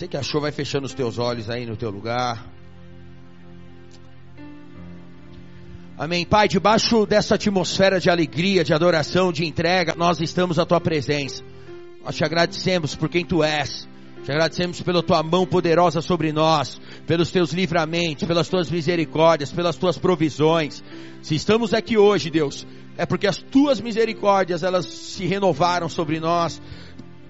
Você que achou, vai fechando os teus olhos aí no teu lugar. Amém. Pai, debaixo dessa atmosfera de alegria, de adoração, de entrega, nós estamos à tua presença. Nós te agradecemos por quem tu és. Te agradecemos pela tua mão poderosa sobre nós, pelos teus livramentos, pelas tuas misericórdias, pelas tuas provisões. Se estamos aqui hoje, Deus, é porque as tuas misericórdias, elas se renovaram sobre nós.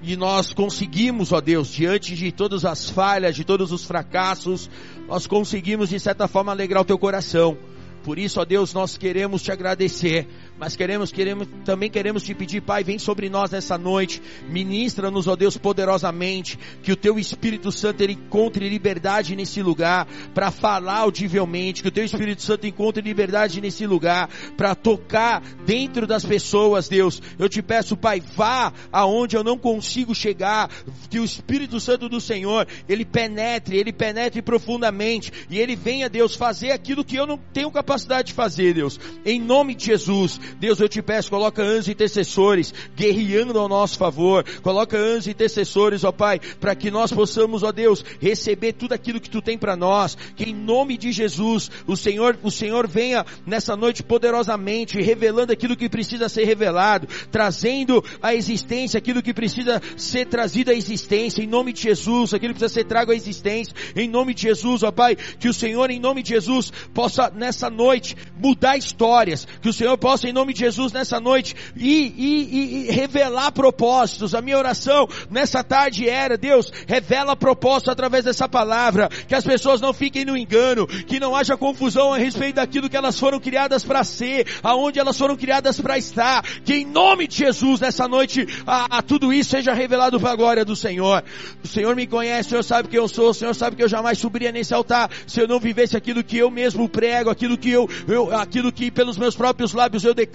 E nós conseguimos, ó Deus, diante de todas as falhas, de todos os fracassos, nós conseguimos de certa forma alegrar o teu coração. Por isso, ó Deus, nós queremos te agradecer, mas queremos, queremos, também queremos te pedir, Pai, vem sobre nós nessa noite, ministra-nos, ó Deus, poderosamente, que o teu Espírito Santo ele encontre liberdade nesse lugar, para falar audivelmente, que o teu Espírito Santo encontre liberdade nesse lugar, para tocar dentro das pessoas, Deus. Eu te peço, Pai, vá aonde eu não consigo chegar, que o Espírito Santo do Senhor, ele penetre, ele penetre profundamente, e ele venha, Deus, fazer aquilo que eu não tenho capacidade de fazer, Deus. Em nome de Jesus, Deus, eu te peço, coloca anjos intercessores guerreando ao nosso favor. Coloca anjos intercessores, ó Pai, para que nós possamos, ó Deus, receber tudo aquilo que tu tem para nós. Que em nome de Jesus, o Senhor, o Senhor venha nessa noite poderosamente, revelando aquilo que precisa ser revelado, trazendo à existência aquilo que precisa ser trazido à existência. Em nome de Jesus, aquilo que precisa ser trago à existência. Em nome de Jesus, ó Pai, que o Senhor, em nome de Jesus, possa nessa noite mudar histórias. Que o Senhor possa, em nome de Jesus, nessa noite, e, e, e revelar propósitos. A minha oração nessa tarde era, Deus, revela propósitos através dessa palavra. Que as pessoas não fiquem no engano, que não haja confusão a respeito daquilo que elas foram criadas para ser, aonde elas foram criadas para estar. Que em nome de Jesus, nessa noite, a, a tudo isso seja revelado para a glória do Senhor. O Senhor me conhece, o Senhor sabe quem eu sou, o Senhor sabe que eu jamais subiria nesse altar se eu não vivesse aquilo que eu mesmo prego, aquilo que eu, eu, aquilo que pelos meus próprios lábios eu declaro,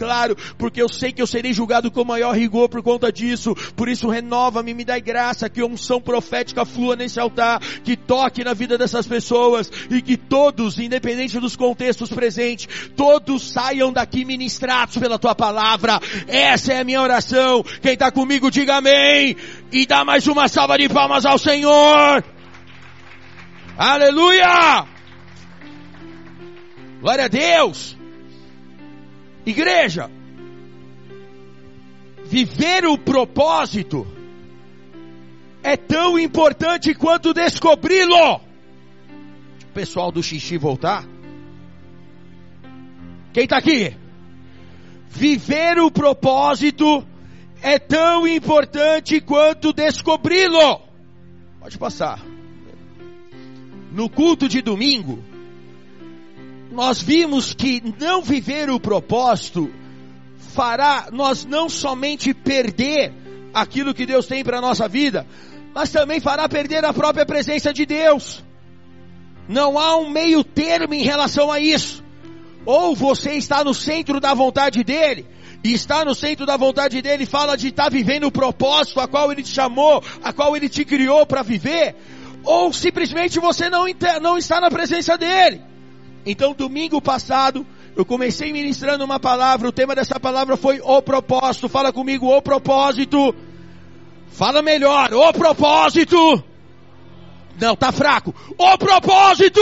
porque eu sei que eu serei julgado com maior rigor por conta disso. Por isso renova-me, me dá graça, que a unção profética flua nesse altar, que toque na vida dessas pessoas e que todos, independente dos contextos presentes, todos saiam daqui ministrados pela tua palavra. Essa é a minha oração. Quem está comigo, diga amém. E dá mais uma salva de palmas ao Senhor. Aleluia! Glória a Deus. Igreja, viver o propósito é tão importante quanto descobri-lo. O pessoal do xixi voltar. Quem está aqui? Viver o propósito é tão importante quanto descobri-lo. Pode passar. No culto de domingo, nós vimos que não viver o propósito fará nós não somente perder aquilo que Deus tem para a nossa vida, mas também fará perder a própria presença de Deus. Não há um meio termo em relação a isso. Ou você está no centro da vontade dele, e está no centro da vontade dele, fala de estar vivendo o propósito a qual ele te chamou, a qual ele te criou para viver, ou simplesmente você não, não está na presença dele. Então, domingo passado, eu comecei ministrando uma palavra, o tema dessa palavra foi o propósito. Fala comigo, o propósito. Fala melhor, o propósito. Não, tá fraco. O propósito.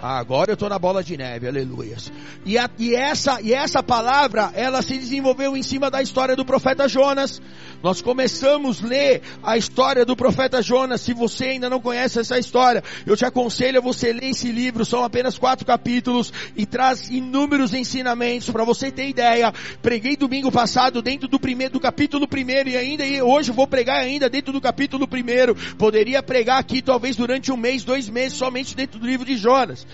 Agora eu estou na bola de neve, aleluia. E, e, essa, e essa palavra, ela se desenvolveu em cima da história do profeta Jonas. Nós começamos a ler a história do profeta Jonas. Se você ainda não conhece essa história, eu te aconselho a você ler esse livro. São apenas quatro capítulos e traz inúmeros ensinamentos para você ter ideia. Preguei domingo passado dentro do primeiro, do capítulo primeiro e ainda e hoje vou pregar ainda dentro do capítulo primeiro. Poderia pregar aqui talvez durante um mês, dois meses somente dentro do livro de Jonas.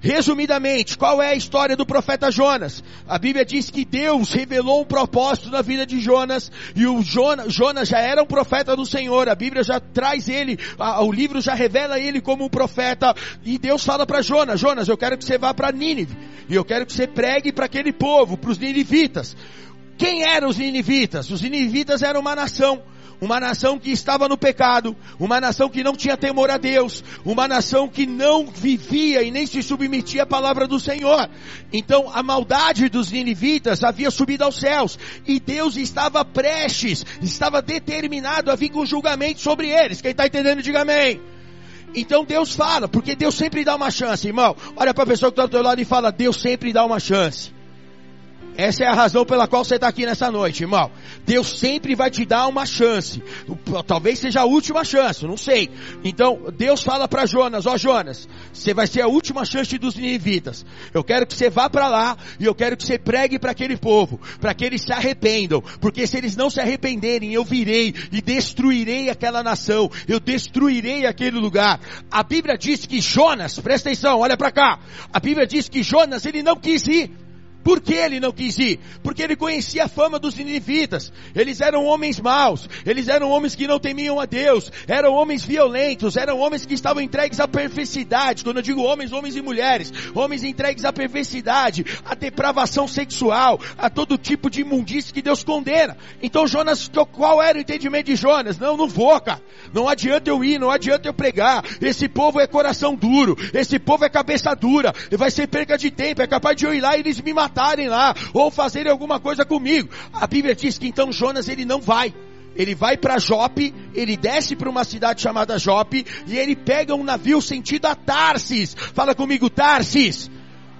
Resumidamente, qual é a história do profeta Jonas? A Bíblia diz que Deus revelou um propósito na vida de Jonas e o Jonas, Jonas já era um profeta do Senhor. A Bíblia já traz ele, a, o livro já revela ele como um profeta e Deus fala para Jonas: Jonas, eu quero que você vá para Nínive e eu quero que você pregue para aquele povo, para os ninivitas. Quem eram os ninivitas? Os ninivitas eram uma nação uma nação que estava no pecado, uma nação que não tinha temor a Deus, uma nação que não vivia e nem se submetia à palavra do Senhor. Então a maldade dos ninivitas havia subido aos céus e Deus estava prestes, estava determinado a vir com julgamento sobre eles. Quem está entendendo, diga amém. Então Deus fala, porque Deus sempre dá uma chance, irmão. Olha para a pessoa que está do teu lado e fala, Deus sempre dá uma chance. Essa é a razão pela qual você está aqui nessa noite, irmão. Deus sempre vai te dar uma chance. Talvez seja a última chance, não sei. Então, Deus fala para Jonas, ó Jonas, você vai ser a última chance dos ninivitas. Eu quero que você vá para lá e eu quero que você pregue para aquele povo, para que eles se arrependam, porque se eles não se arrependerem, eu virei e destruirei aquela nação. Eu destruirei aquele lugar. A Bíblia diz que Jonas, presta atenção, olha para cá. A Bíblia diz que Jonas ele não quis ir. Por que ele não quis ir? Porque ele conhecia a fama dos ninivitas. Eles eram homens maus, eles eram homens que não temiam a Deus, eram homens violentos, eram homens que estavam entregues à perversidade. Quando eu digo homens, homens e mulheres, homens entregues à perversidade, à depravação sexual, a todo tipo de imundície que Deus condena. Então Jonas, qual era o entendimento de Jonas? Não, não vou, cara. Não adianta eu ir, não adianta eu pregar. Esse povo é coração duro, esse povo é cabeça dura, vai ser perca de tempo, é capaz de eu ir lá e eles me matar matarem lá, ou fazerem alguma coisa comigo. A Bíblia diz que então Jonas ele não vai. Ele vai para Jope, ele desce para uma cidade chamada Jope, e ele pega um navio sentido a Tarsis. Fala comigo, Tarsis.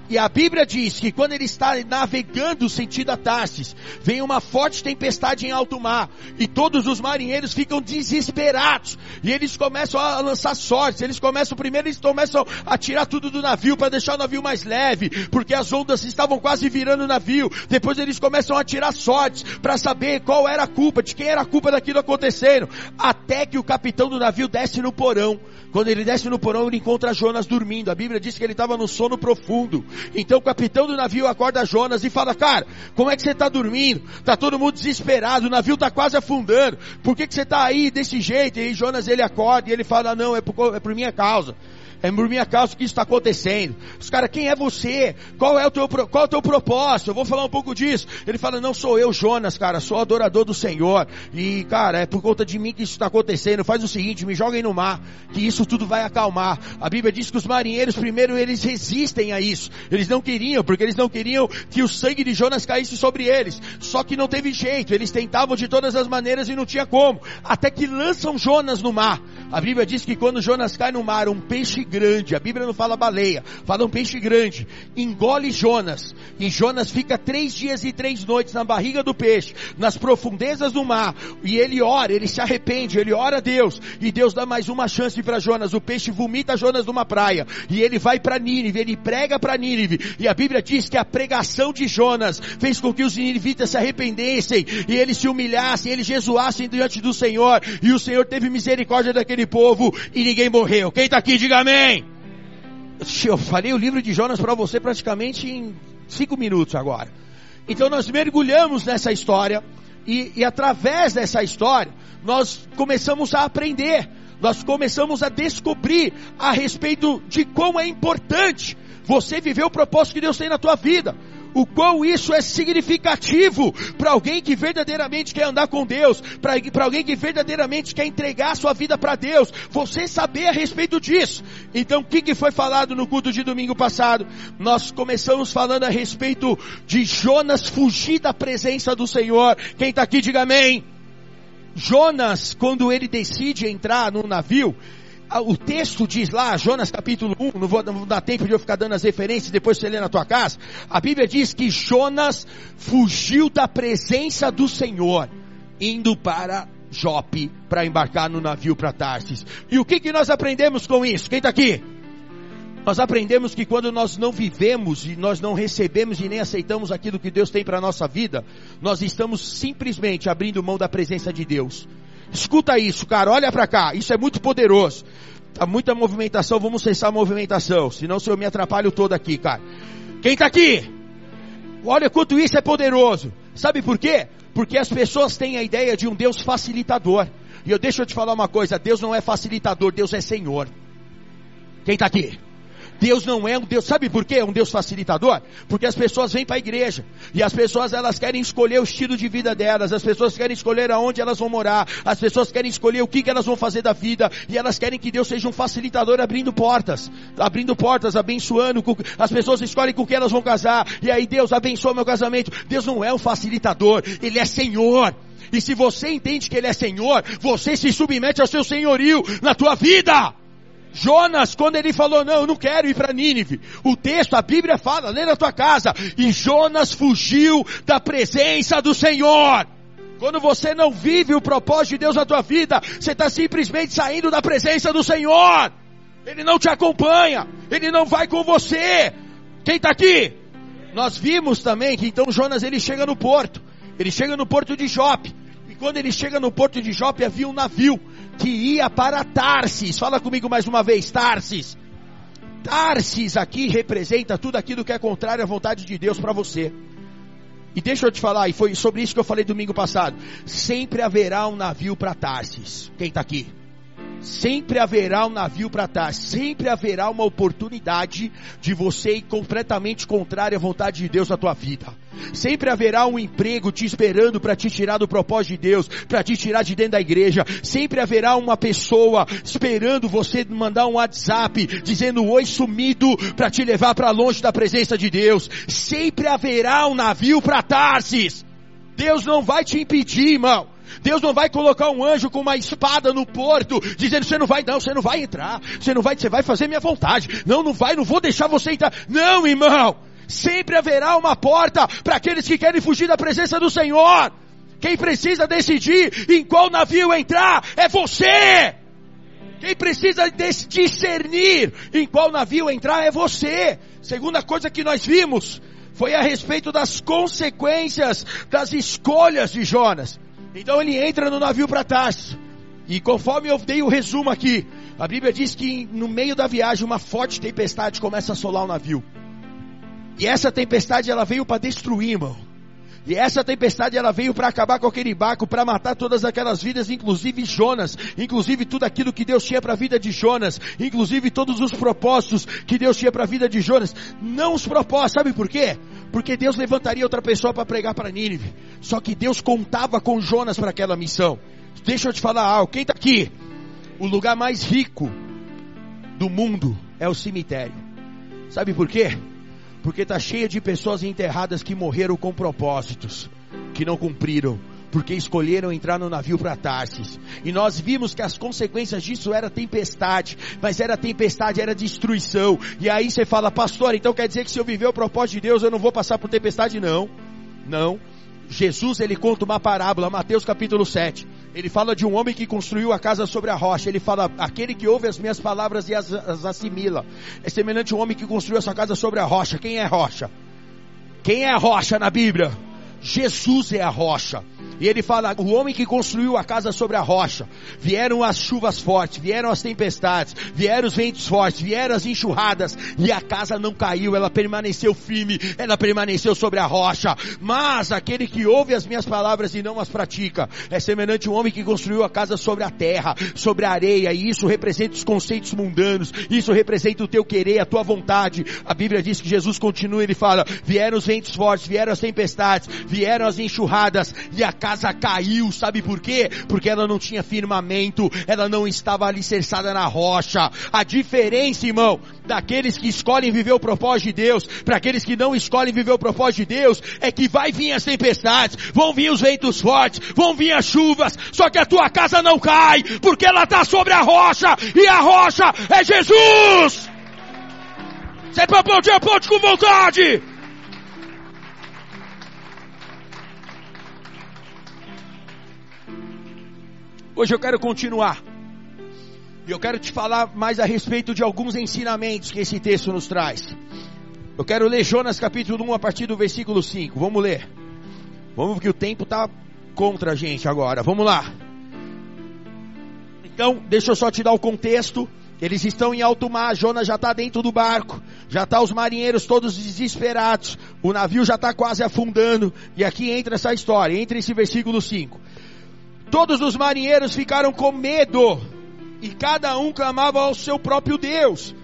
E a Bíblia diz que quando ele está navegando sentido a Tarsis, vem uma forte tempestade em alto mar, e todos os marinheiros ficam desesperados, e eles começam a lançar sortes, eles começam, primeiro eles começam a tirar tudo do navio para deixar o navio mais leve, porque as ondas estavam quase virando o navio, depois eles começam a tirar sortes para saber qual era a culpa, de quem era a culpa daquilo acontecendo, até que o capitão do navio desce no porão, quando ele desce no porão, ele encontra Jonas dormindo. A Bíblia diz que ele estava no sono profundo. Então o capitão do navio acorda Jonas e fala, cara, como é que você está dormindo? Tá todo mundo desesperado, o navio está quase afundando. Por que, que você está aí desse jeito? E aí Jonas ele acorda e ele fala, não, é por, é por minha causa. É por minha causa que isso está acontecendo. Os caras, quem é você? Qual é o teu, qual é o teu propósito? Eu vou falar um pouco disso. Ele fala, não sou eu, Jonas, cara, sou adorador do Senhor. E, cara, é por conta de mim que isso está acontecendo. Faz o seguinte, me joguem no mar, que isso tudo vai acalmar. A Bíblia diz que os marinheiros, primeiro, eles resistem a isso. Eles não queriam, porque eles não queriam que o sangue de Jonas caísse sobre eles. Só que não teve jeito. Eles tentavam de todas as maneiras e não tinha como. Até que lançam Jonas no mar. A Bíblia diz que quando Jonas cai no mar, um peixe grande, a Bíblia não fala baleia, fala um peixe grande, engole Jonas, e Jonas fica três dias e três noites na barriga do peixe, nas profundezas do mar, e ele ora, ele se arrepende, ele ora a Deus, e Deus dá mais uma chance para Jonas, o peixe vomita Jonas numa praia, e ele vai para Nínive, ele prega para Nínive, e a Bíblia diz que a pregação de Jonas fez com que os ninivitas se arrependessem, e eles se humilhassem, eles jesuassem diante do Senhor, e o Senhor teve misericórdia daquele povo, e ninguém morreu. Quem está aqui, diga amém. Eu falei o livro de Jonas para você praticamente em cinco minutos agora. Então nós mergulhamos nessa história e, e através dessa história nós começamos a aprender, nós começamos a descobrir a respeito de como é importante você viver o propósito que Deus tem na tua vida o quão isso é significativo para alguém que verdadeiramente quer andar com Deus, para alguém que verdadeiramente quer entregar sua vida para Deus, você saber a respeito disso. Então, o que, que foi falado no culto de domingo passado? Nós começamos falando a respeito de Jonas fugir da presença do Senhor. Quem está aqui, diga amém. Jonas, quando ele decide entrar no navio, o texto diz lá, Jonas capítulo 1, não vou, não vou dar tempo de eu ficar dando as referências, depois você lê na tua casa. A Bíblia diz que Jonas fugiu da presença do Senhor, indo para Jope, para embarcar no navio para Tarsis. E o que, que nós aprendemos com isso? Quem está aqui? Nós aprendemos que quando nós não vivemos e nós não recebemos e nem aceitamos aquilo que Deus tem para a nossa vida, nós estamos simplesmente abrindo mão da presença de Deus. Escuta isso, cara, olha para cá, isso é muito poderoso. Tá muita movimentação, vamos cessar a movimentação, senão se eu me atrapalho todo aqui, cara. Quem tá aqui? Olha quanto isso é poderoso. Sabe por quê? Porque as pessoas têm a ideia de um Deus facilitador. E eu deixo eu te falar uma coisa, Deus não é facilitador, Deus é Senhor. Quem tá aqui? Deus não é um Deus, sabe por quê? É um Deus facilitador? Porque as pessoas vêm para a igreja e as pessoas elas querem escolher o estilo de vida delas, as pessoas querem escolher aonde elas vão morar, as pessoas querem escolher o que, que elas vão fazer da vida e elas querem que Deus seja um facilitador abrindo portas, abrindo portas, abençoando, as pessoas escolhem com quem elas vão casar e aí Deus abençoa meu casamento. Deus não é um facilitador, Ele é Senhor. E se você entende que Ele é Senhor, você se submete ao seu senhorio na tua vida. Jonas, quando ele falou, não, eu não quero ir para Nínive. O texto, a Bíblia fala, lê na tua casa. E Jonas fugiu da presença do Senhor. Quando você não vive o propósito de Deus na tua vida, você está simplesmente saindo da presença do Senhor. Ele não te acompanha. Ele não vai com você. Quem está aqui? Nós vimos também que então Jonas ele chega no porto. Ele chega no porto de Jope. Quando ele chega no porto de Jope havia um navio que ia para Tarsis. Fala comigo mais uma vez, Tarsis. Tarsis aqui representa tudo aquilo que é contrário à vontade de Deus para você. E deixa eu te falar, e foi sobre isso que eu falei domingo passado. Sempre haverá um navio para Tarsis. Quem está aqui? Sempre haverá um navio para trás, sempre haverá uma oportunidade de você ir completamente contrário à vontade de Deus na tua vida. Sempre haverá um emprego te esperando para te tirar do propósito de Deus, para te tirar de dentro da igreja. Sempre haverá uma pessoa esperando você mandar um WhatsApp dizendo oi sumido para te levar para longe da presença de Deus. Sempre haverá um navio para Tarsis. Deus não vai te impedir, irmão. Deus não vai colocar um anjo com uma espada no porto, dizendo você não vai, não, você não vai entrar, você não vai, você vai fazer minha vontade. Não, não vai, não vou deixar você entrar. Não, irmão. Sempre haverá uma porta para aqueles que querem fugir da presença do Senhor. Quem precisa decidir em qual navio entrar é você. Quem precisa discernir em qual navio entrar é você. Segunda coisa que nós vimos foi a respeito das consequências das escolhas de Jonas. Então ele entra no navio para Tarso. E conforme eu dei o resumo aqui, a Bíblia diz que no meio da viagem uma forte tempestade começa a assolar o navio. E essa tempestade ela veio para destruir, irmão. E essa tempestade ela veio para acabar com aquele barco, para matar todas aquelas vidas, inclusive Jonas, inclusive tudo aquilo que Deus tinha para a vida de Jonas, inclusive todos os propósitos que Deus tinha para a vida de Jonas. Não os propósitos, sabe por quê? Porque Deus levantaria outra pessoa para pregar para Nínive. Só que Deus contava com Jonas para aquela missão. Deixa eu te falar algo. Quem está aqui? O lugar mais rico do mundo é o cemitério. Sabe por quê? Porque está cheio de pessoas enterradas que morreram com propósitos, que não cumpriram porque escolheram entrar no navio para Tarsis. E nós vimos que as consequências disso era tempestade, mas era tempestade, era destruição. E aí você fala, pastor, então quer dizer que se eu viver o propósito de Deus, eu não vou passar por tempestade? Não, não. Jesus ele conta uma parábola, Mateus capítulo 7. Ele fala de um homem que construiu a casa sobre a rocha. Ele fala, aquele que ouve as minhas palavras e as, as assimila. É semelhante a um homem que construiu a sua casa sobre a rocha. Quem é rocha? Quem é a rocha na Bíblia? Jesus é a rocha. E ele fala: o homem que construiu a casa sobre a rocha, vieram as chuvas fortes, vieram as tempestades, vieram os ventos fortes, vieram as enxurradas, e a casa não caiu, ela permaneceu firme, ela permaneceu sobre a rocha. Mas aquele que ouve as minhas palavras e não as pratica, é semelhante a um homem que construiu a casa sobre a terra, sobre a areia, e isso representa os conceitos mundanos, isso representa o teu querer, a tua vontade. A Bíblia diz que Jesus continua, ele fala: vieram os ventos fortes, vieram as tempestades, vieram as enxurradas, e a casa casa caiu, sabe por quê? Porque ela não tinha firmamento, ela não estava alicerçada na rocha. A diferença, irmão, daqueles que escolhem viver o propósito de Deus, para aqueles que não escolhem viver o propósito de Deus, é que vai vir as tempestades, vão vir os ventos fortes, vão vir as chuvas, só que a tua casa não cai, porque ela está sobre a rocha, e a rocha é Jesus! Você para aplaudir, aplaude com vontade! Hoje eu quero continuar. E eu quero te falar mais a respeito de alguns ensinamentos que esse texto nos traz. Eu quero ler Jonas capítulo 1 a partir do versículo 5. Vamos ler. Vamos que o tempo está contra a gente agora. Vamos lá. Então, deixa eu só te dar o contexto. Eles estão em alto mar, Jonas já está dentro do barco, já está os marinheiros todos desesperados, o navio já está quase afundando, e aqui entra essa história, entra esse versículo 5. Todos os marinheiros ficaram com medo e cada um clamava ao seu próprio Deus.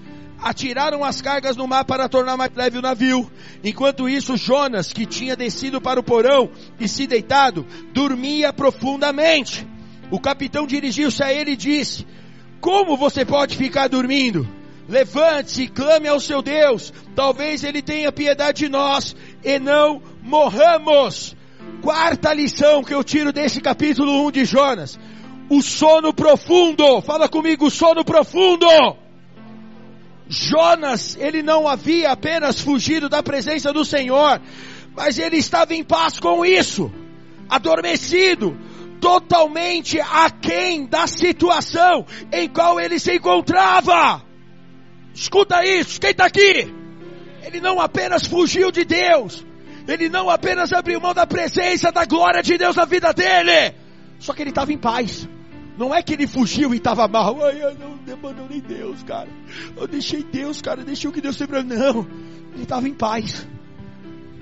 atiraram as cargas no mar para tornar mais leve o navio. Enquanto isso, Jonas, que tinha descido para o porão e se deitado, dormia profundamente. O capitão dirigiu-se a ele e disse: Como você pode ficar dormindo? Levante-se e clame ao seu Deus. Talvez ele tenha piedade de nós e não morramos. Quarta lição que eu tiro desse capítulo 1 de Jonas. O sono profundo. Fala comigo, sono profundo. Jonas, ele não havia apenas fugido da presença do Senhor, mas ele estava em paz com isso, adormecido, totalmente aquém da situação em qual ele se encontrava. Escuta isso, quem está aqui? Ele não apenas fugiu de Deus, ele não apenas abriu mão da presença, da glória de Deus na vida dele, só que ele estava em paz. Não é que ele fugiu e estava mal. Ai, eu não abandonei Deus, cara. Eu deixei Deus, cara. Eu deixei o que Deus sempre. Não. Ele estava em paz.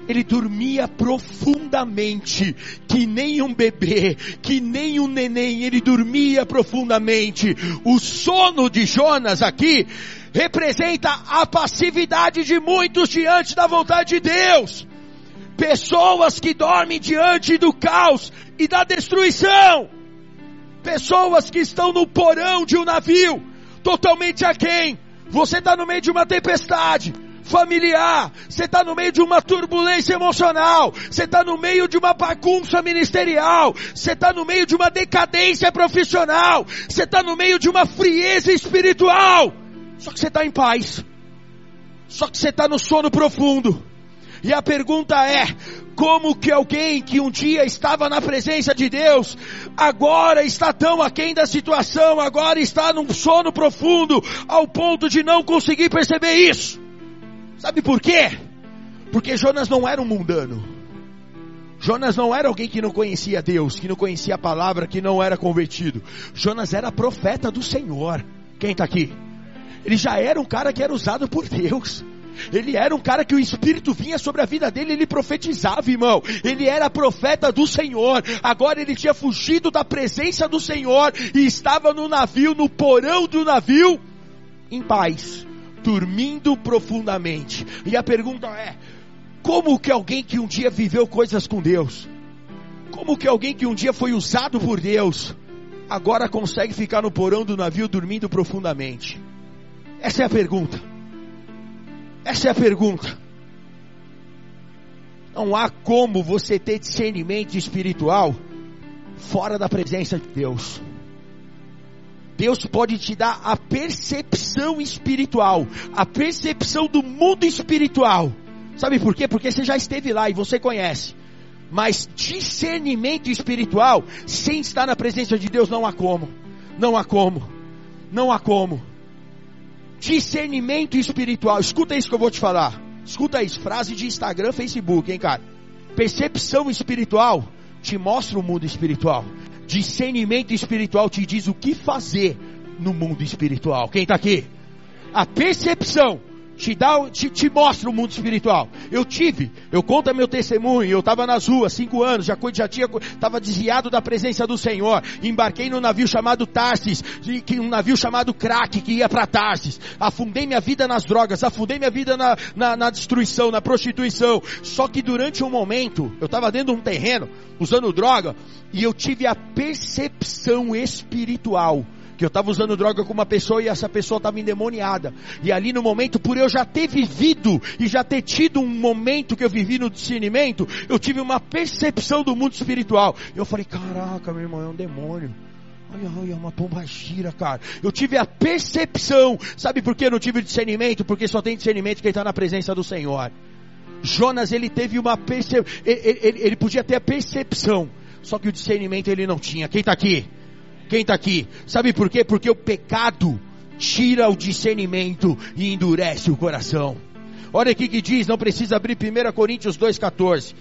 Ele dormia profundamente, que nem um bebê, que nem um neném, ele dormia profundamente. O sono de Jonas aqui representa a passividade de muitos diante da vontade de Deus. Pessoas que dormem diante do caos e da destruição. Pessoas que estão no porão de um navio, totalmente aquém. Você está no meio de uma tempestade familiar, você está no meio de uma turbulência emocional, você está no meio de uma bagunça ministerial, você está no meio de uma decadência profissional, você está no meio de uma frieza espiritual. Só que você está em paz. Só que você está no sono profundo. E a pergunta é: como que alguém que um dia estava na presença de Deus, agora está tão aquém da situação, agora está num sono profundo, ao ponto de não conseguir perceber isso? Sabe por quê? Porque Jonas não era um mundano. Jonas não era alguém que não conhecia Deus, que não conhecia a palavra, que não era convertido. Jonas era profeta do Senhor. Quem está aqui? Ele já era um cara que era usado por Deus. Ele era um cara que o Espírito vinha sobre a vida dele, ele profetizava, irmão. Ele era profeta do Senhor. Agora ele tinha fugido da presença do Senhor e estava no navio, no porão do navio, em paz, dormindo profundamente. E a pergunta é: como que alguém que um dia viveu coisas com Deus, como que alguém que um dia foi usado por Deus, agora consegue ficar no porão do navio dormindo profundamente? Essa é a pergunta. Essa é a pergunta. Não há como você ter discernimento espiritual fora da presença de Deus. Deus pode te dar a percepção espiritual, a percepção do mundo espiritual. Sabe por quê? Porque você já esteve lá e você conhece. Mas discernimento espiritual, sem estar na presença de Deus, não há como. Não há como. Não há como discernimento espiritual. Escuta isso que eu vou te falar. Escuta isso, frase de Instagram, Facebook, hein, cara? Percepção espiritual te mostra o mundo espiritual. Discernimento espiritual te diz o que fazer no mundo espiritual. Quem está aqui? A percepção te dá, te, te mostra o mundo espiritual. Eu tive, eu conto meu testemunho, eu estava nas ruas, cinco anos, já, já tinha, estava desviado da presença do Senhor, embarquei num navio chamado Tarsis, um navio chamado Crack, que ia para Tarsis, afundei minha vida nas drogas, afundei minha vida na, na, na destruição, na prostituição, só que durante um momento, eu estava dentro de um terreno, usando droga, e eu tive a percepção espiritual, que eu estava usando droga com uma pessoa e essa pessoa estava endemoniada. E ali no momento, por eu já ter vivido e já ter tido um momento que eu vivi no discernimento, eu tive uma percepção do mundo espiritual. Eu falei, caraca, meu irmão, é um demônio. Olha, olha, uma pomba gira, cara. Eu tive a percepção. Sabe por que eu não tive discernimento? Porque só tem discernimento quem está na presença do Senhor. Jonas, ele teve uma percepção. Ele, ele, ele, podia ter a percepção. Só que o discernimento ele não tinha. Quem está aqui? Quem está aqui? Sabe por quê? Porque o pecado tira o discernimento e endurece o coração. Olha aqui que diz, não precisa abrir 1 Coríntios 2,14.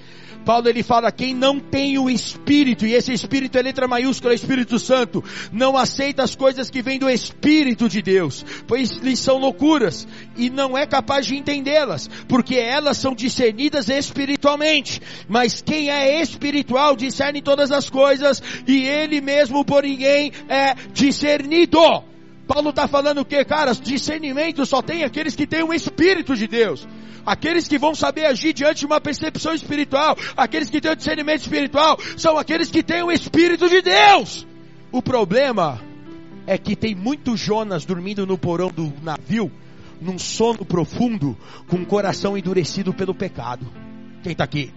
Paulo ele fala, quem não tem o Espírito, e esse Espírito é letra maiúscula, Espírito Santo, não aceita as coisas que vêm do Espírito de Deus, pois lhes são loucuras, e não é capaz de entendê-las, porque elas são discernidas espiritualmente, mas quem é espiritual discerne todas as coisas, e ele mesmo por ninguém é discernido. Paulo está falando o que, cara? Discernimento só tem aqueles que têm o Espírito de Deus. Aqueles que vão saber agir diante de uma percepção espiritual, aqueles que têm o discernimento espiritual, são aqueles que têm o Espírito de Deus. O problema é que tem muitos Jonas dormindo no porão do navio, num sono profundo, com o coração endurecido pelo pecado. Quem está aqui?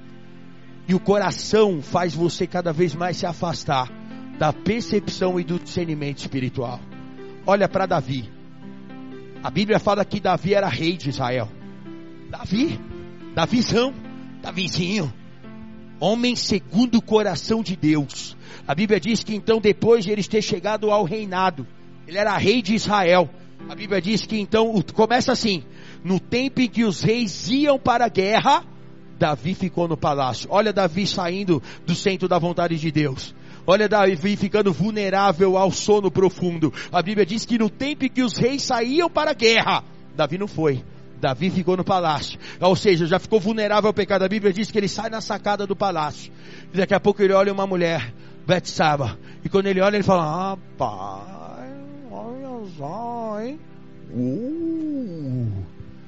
E o coração faz você cada vez mais se afastar da percepção e do discernimento espiritual. Olha para Davi. A Bíblia fala que Davi era rei de Israel. Davi, Davizão, Davizinho, homem segundo o coração de Deus. A Bíblia diz que então depois de eles ter chegado ao reinado, ele era rei de Israel. A Bíblia diz que então começa assim: no tempo em que os reis iam para a guerra, Davi ficou no palácio. Olha Davi saindo do centro da vontade de Deus. Olha Davi ficando vulnerável ao sono profundo. A Bíblia diz que no tempo em que os reis saíam para a guerra, Davi não foi. Davi ficou no palácio. Ou seja, já ficou vulnerável ao pecado. A Bíblia diz que ele sai na sacada do palácio. E daqui a pouco ele olha uma mulher, Betsaba. E quando ele olha, ele fala: pai, olha só, hein? Uh,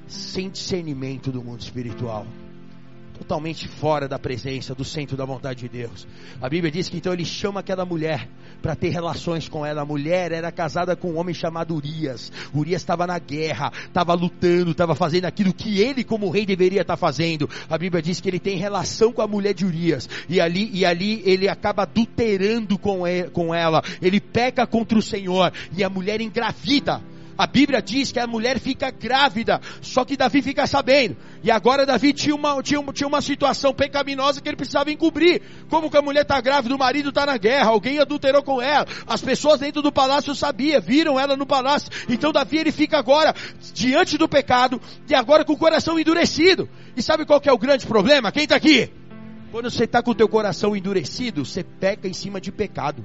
sem discernimento do mundo espiritual totalmente fora da presença, do centro da vontade de Deus. A Bíblia diz que então ele chama aquela mulher para ter relações com ela. A mulher era casada com um homem chamado Urias. Urias estava na guerra, estava lutando, estava fazendo aquilo que ele, como rei, deveria estar tá fazendo. A Bíblia diz que ele tem relação com a mulher de Urias. E ali, e ali ele acaba adulterando com, ele, com ela. Ele peca contra o Senhor. E a mulher engravida. A Bíblia diz que a mulher fica grávida, só que Davi fica sabendo. E agora Davi tinha uma, tinha, tinha uma situação pecaminosa que ele precisava encobrir. Como que a mulher está grávida, o marido está na guerra, alguém adulterou com ela. As pessoas dentro do palácio sabiam, viram ela no palácio. Então Davi ele fica agora diante do pecado e agora com o coração endurecido. E sabe qual que é o grande problema? Quem está aqui? Quando você está com o teu coração endurecido, você peca em cima de pecado.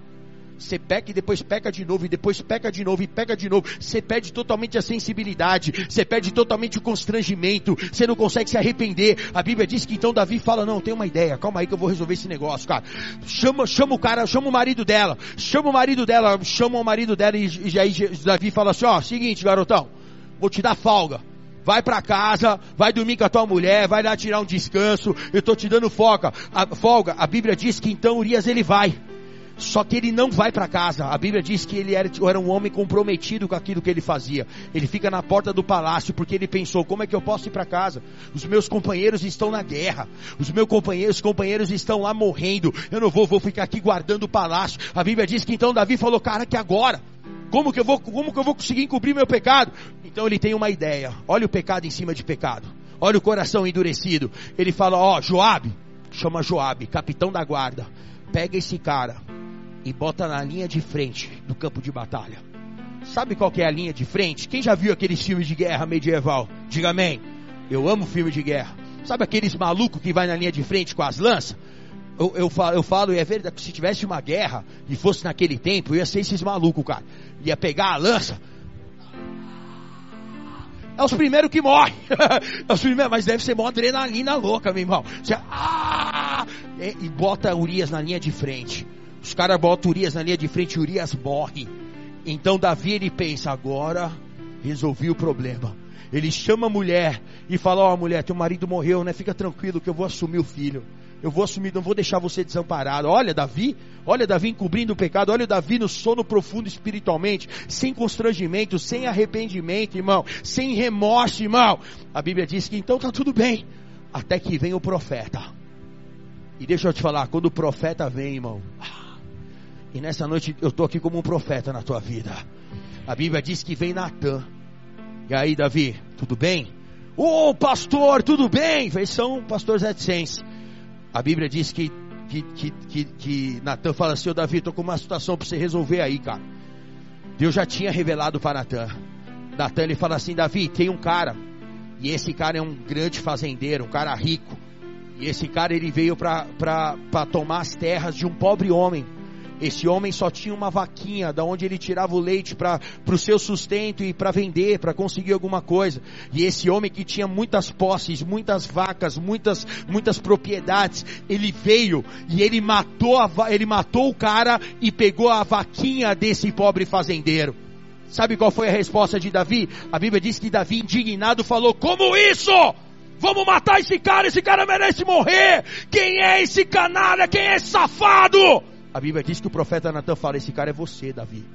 Você peca e depois peca de novo, e depois peca de novo, e peca de novo. Você perde totalmente a sensibilidade, você perde totalmente o constrangimento, você não consegue se arrepender. A Bíblia diz que então Davi fala: Não, tem uma ideia, calma aí que eu vou resolver esse negócio, cara. Chama, chama o cara, chama o marido dela, chama o marido dela, chama o marido dela, e, e aí Davi fala assim: Ó, seguinte, garotão, vou te dar folga. Vai para casa, vai dormir com a tua mulher, vai lá tirar um descanso. Eu tô te dando folga. A, folga. A Bíblia diz que então Urias ele vai. Só que ele não vai para casa. A Bíblia diz que ele era, era, um homem comprometido com aquilo que ele fazia. Ele fica na porta do palácio porque ele pensou: como é que eu posso ir para casa? Os meus companheiros estão na guerra. Os meus companheiros, companheiros estão lá morrendo. Eu não vou, vou ficar aqui guardando o palácio. A Bíblia diz que então Davi falou: cara, que agora? Como que eu vou, como que eu vou conseguir encobrir meu pecado? Então ele tem uma ideia. Olha o pecado em cima de pecado. Olha o coração endurecido. Ele fala: ó, oh, Joabe, chama Joabe, capitão da guarda. Pega esse cara e bota na linha de frente do campo de batalha. Sabe qual é a linha de frente? Quem já viu aqueles filmes de guerra medieval? Diga amém. Eu amo filme de guerra. Sabe aqueles malucos que vai na linha de frente com as lanças? Eu, eu, falo, eu falo, é verdade, que se tivesse uma guerra e fosse naquele tempo, ia ser esses malucos, cara. Ia pegar a lança. É os primeiros que morrem. é os primeiros, mas deve ser uma adrenalina louca, meu irmão. Você, ah, e bota Urias na linha de frente. Os caras botam Urias na linha de frente, Urias morre. Então Davi ele pensa, agora resolvi o problema. Ele chama a mulher e fala, ó oh, mulher, teu marido morreu, né? Fica tranquilo que eu vou assumir o filho. Eu vou assumir, não vou deixar você desamparado. Olha Davi, olha Davi encobrindo o pecado, olha Davi no sono profundo espiritualmente, sem constrangimento, sem arrependimento, irmão, sem remorso, irmão. A Bíblia diz que então tá tudo bem, até que vem o profeta. E deixa eu te falar, quando o profeta vem, irmão, e nessa noite eu estou aqui como um profeta na tua vida. A Bíblia diz que vem Natan. E aí, Davi, tudo bem? Ô oh, pastor, tudo bem? Eles são pastores reticentes. A Bíblia diz que, que, que, que, que Natan fala assim: Ô Davi, estou com uma situação para você resolver aí, cara. Deus já tinha revelado para Natan. Natan ele fala assim: Davi, tem um cara. E esse cara é um grande fazendeiro, um cara rico. E esse cara ele veio para tomar as terras de um pobre homem esse homem só tinha uma vaquinha da onde ele tirava o leite para o seu sustento e para vender, para conseguir alguma coisa. E esse homem que tinha muitas posses, muitas vacas, muitas muitas propriedades, ele veio e ele matou a, ele matou o cara e pegou a vaquinha desse pobre fazendeiro. Sabe qual foi a resposta de Davi? A Bíblia diz que Davi, indignado, falou: Como isso? Vamos matar esse cara, esse cara merece morrer. Quem é esse canalha? Quem é esse safado? A Bíblia diz que o profeta Natan fala: Esse cara é você, Davi.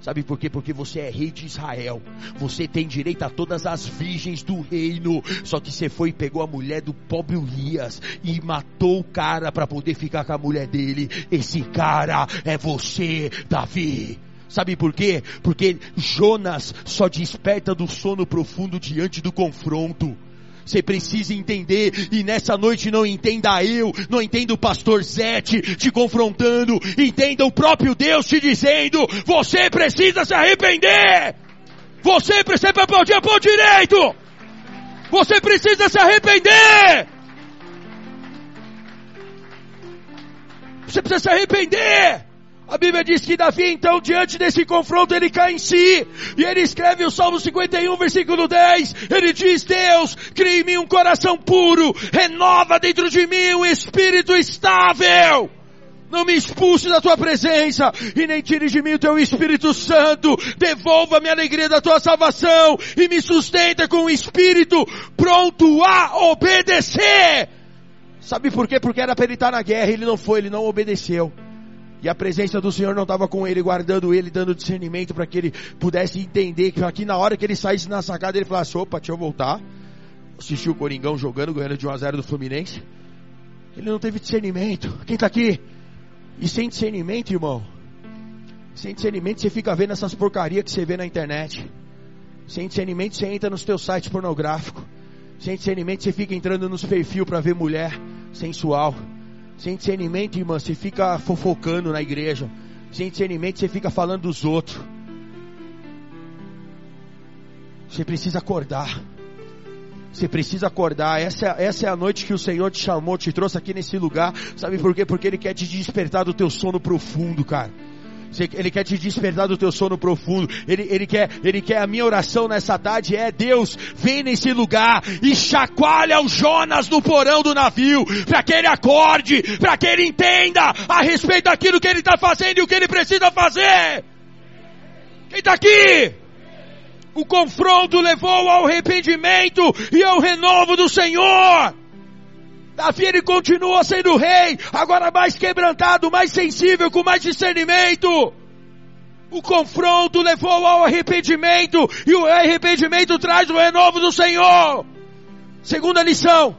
Sabe por quê? Porque você é rei de Israel. Você tem direito a todas as virgens do reino. Só que você foi e pegou a mulher do pobre Urias e matou o cara para poder ficar com a mulher dele. Esse cara é você, Davi. Sabe por quê? Porque Jonas só desperta do sono profundo diante do confronto. Você precisa entender, e nessa noite não entenda eu, não entenda o pastor Zete te confrontando, entenda o próprio Deus te dizendo, você precisa se arrepender! Você precisa aplaudir a pão direito! Você precisa se arrepender! Você precisa se arrepender! A Bíblia diz que Davi, então, diante desse confronto, ele cai em si. E ele escreve o Salmo 51, versículo 10. Ele diz, Deus, cria em mim um coração puro. Renova dentro de mim um espírito estável. Não me expulse da tua presença e nem tire de mim o teu Espírito Santo. Devolva-me a alegria da tua salvação e me sustenta com o espírito pronto a obedecer. Sabe por quê? Porque era para ele estar na guerra, ele não foi, ele não obedeceu. E a presença do Senhor não estava com ele, guardando ele, dando discernimento para que ele pudesse entender que aqui na hora que ele saísse na sacada, ele falasse, opa, deixa eu voltar. Assistiu o Coringão jogando, ganhando de 1 a 0 do Fluminense. Ele não teve discernimento. Quem está aqui? E sem discernimento, irmão. Sem discernimento você fica vendo essas porcarias que você vê na internet. Sem discernimento você entra nos teus sites pornográficos. Sem discernimento você fica entrando nos perfil para ver mulher sensual. Sem discernimento, irmã, você fica fofocando na igreja. Sem discernimento, você fica falando dos outros. Você precisa acordar. Você precisa acordar. Essa, essa é a noite que o Senhor te chamou, te trouxe aqui nesse lugar. Sabe por quê? Porque Ele quer te despertar do teu sono profundo, cara. Ele quer te despertar do teu sono profundo. Ele, ele, quer, ele quer a minha oração nessa tarde é Deus, vem nesse lugar e chacoalha o Jonas no porão do navio, para que ele acorde, para que ele entenda a respeito daquilo que ele está fazendo e o que ele precisa fazer. Quem está aqui? O confronto levou ao arrependimento e ao renovo do Senhor. Davi ele continua sendo rei, agora mais quebrantado, mais sensível, com mais discernimento. O confronto levou ao arrependimento e o arrependimento traz o renovo do Senhor. Segunda lição,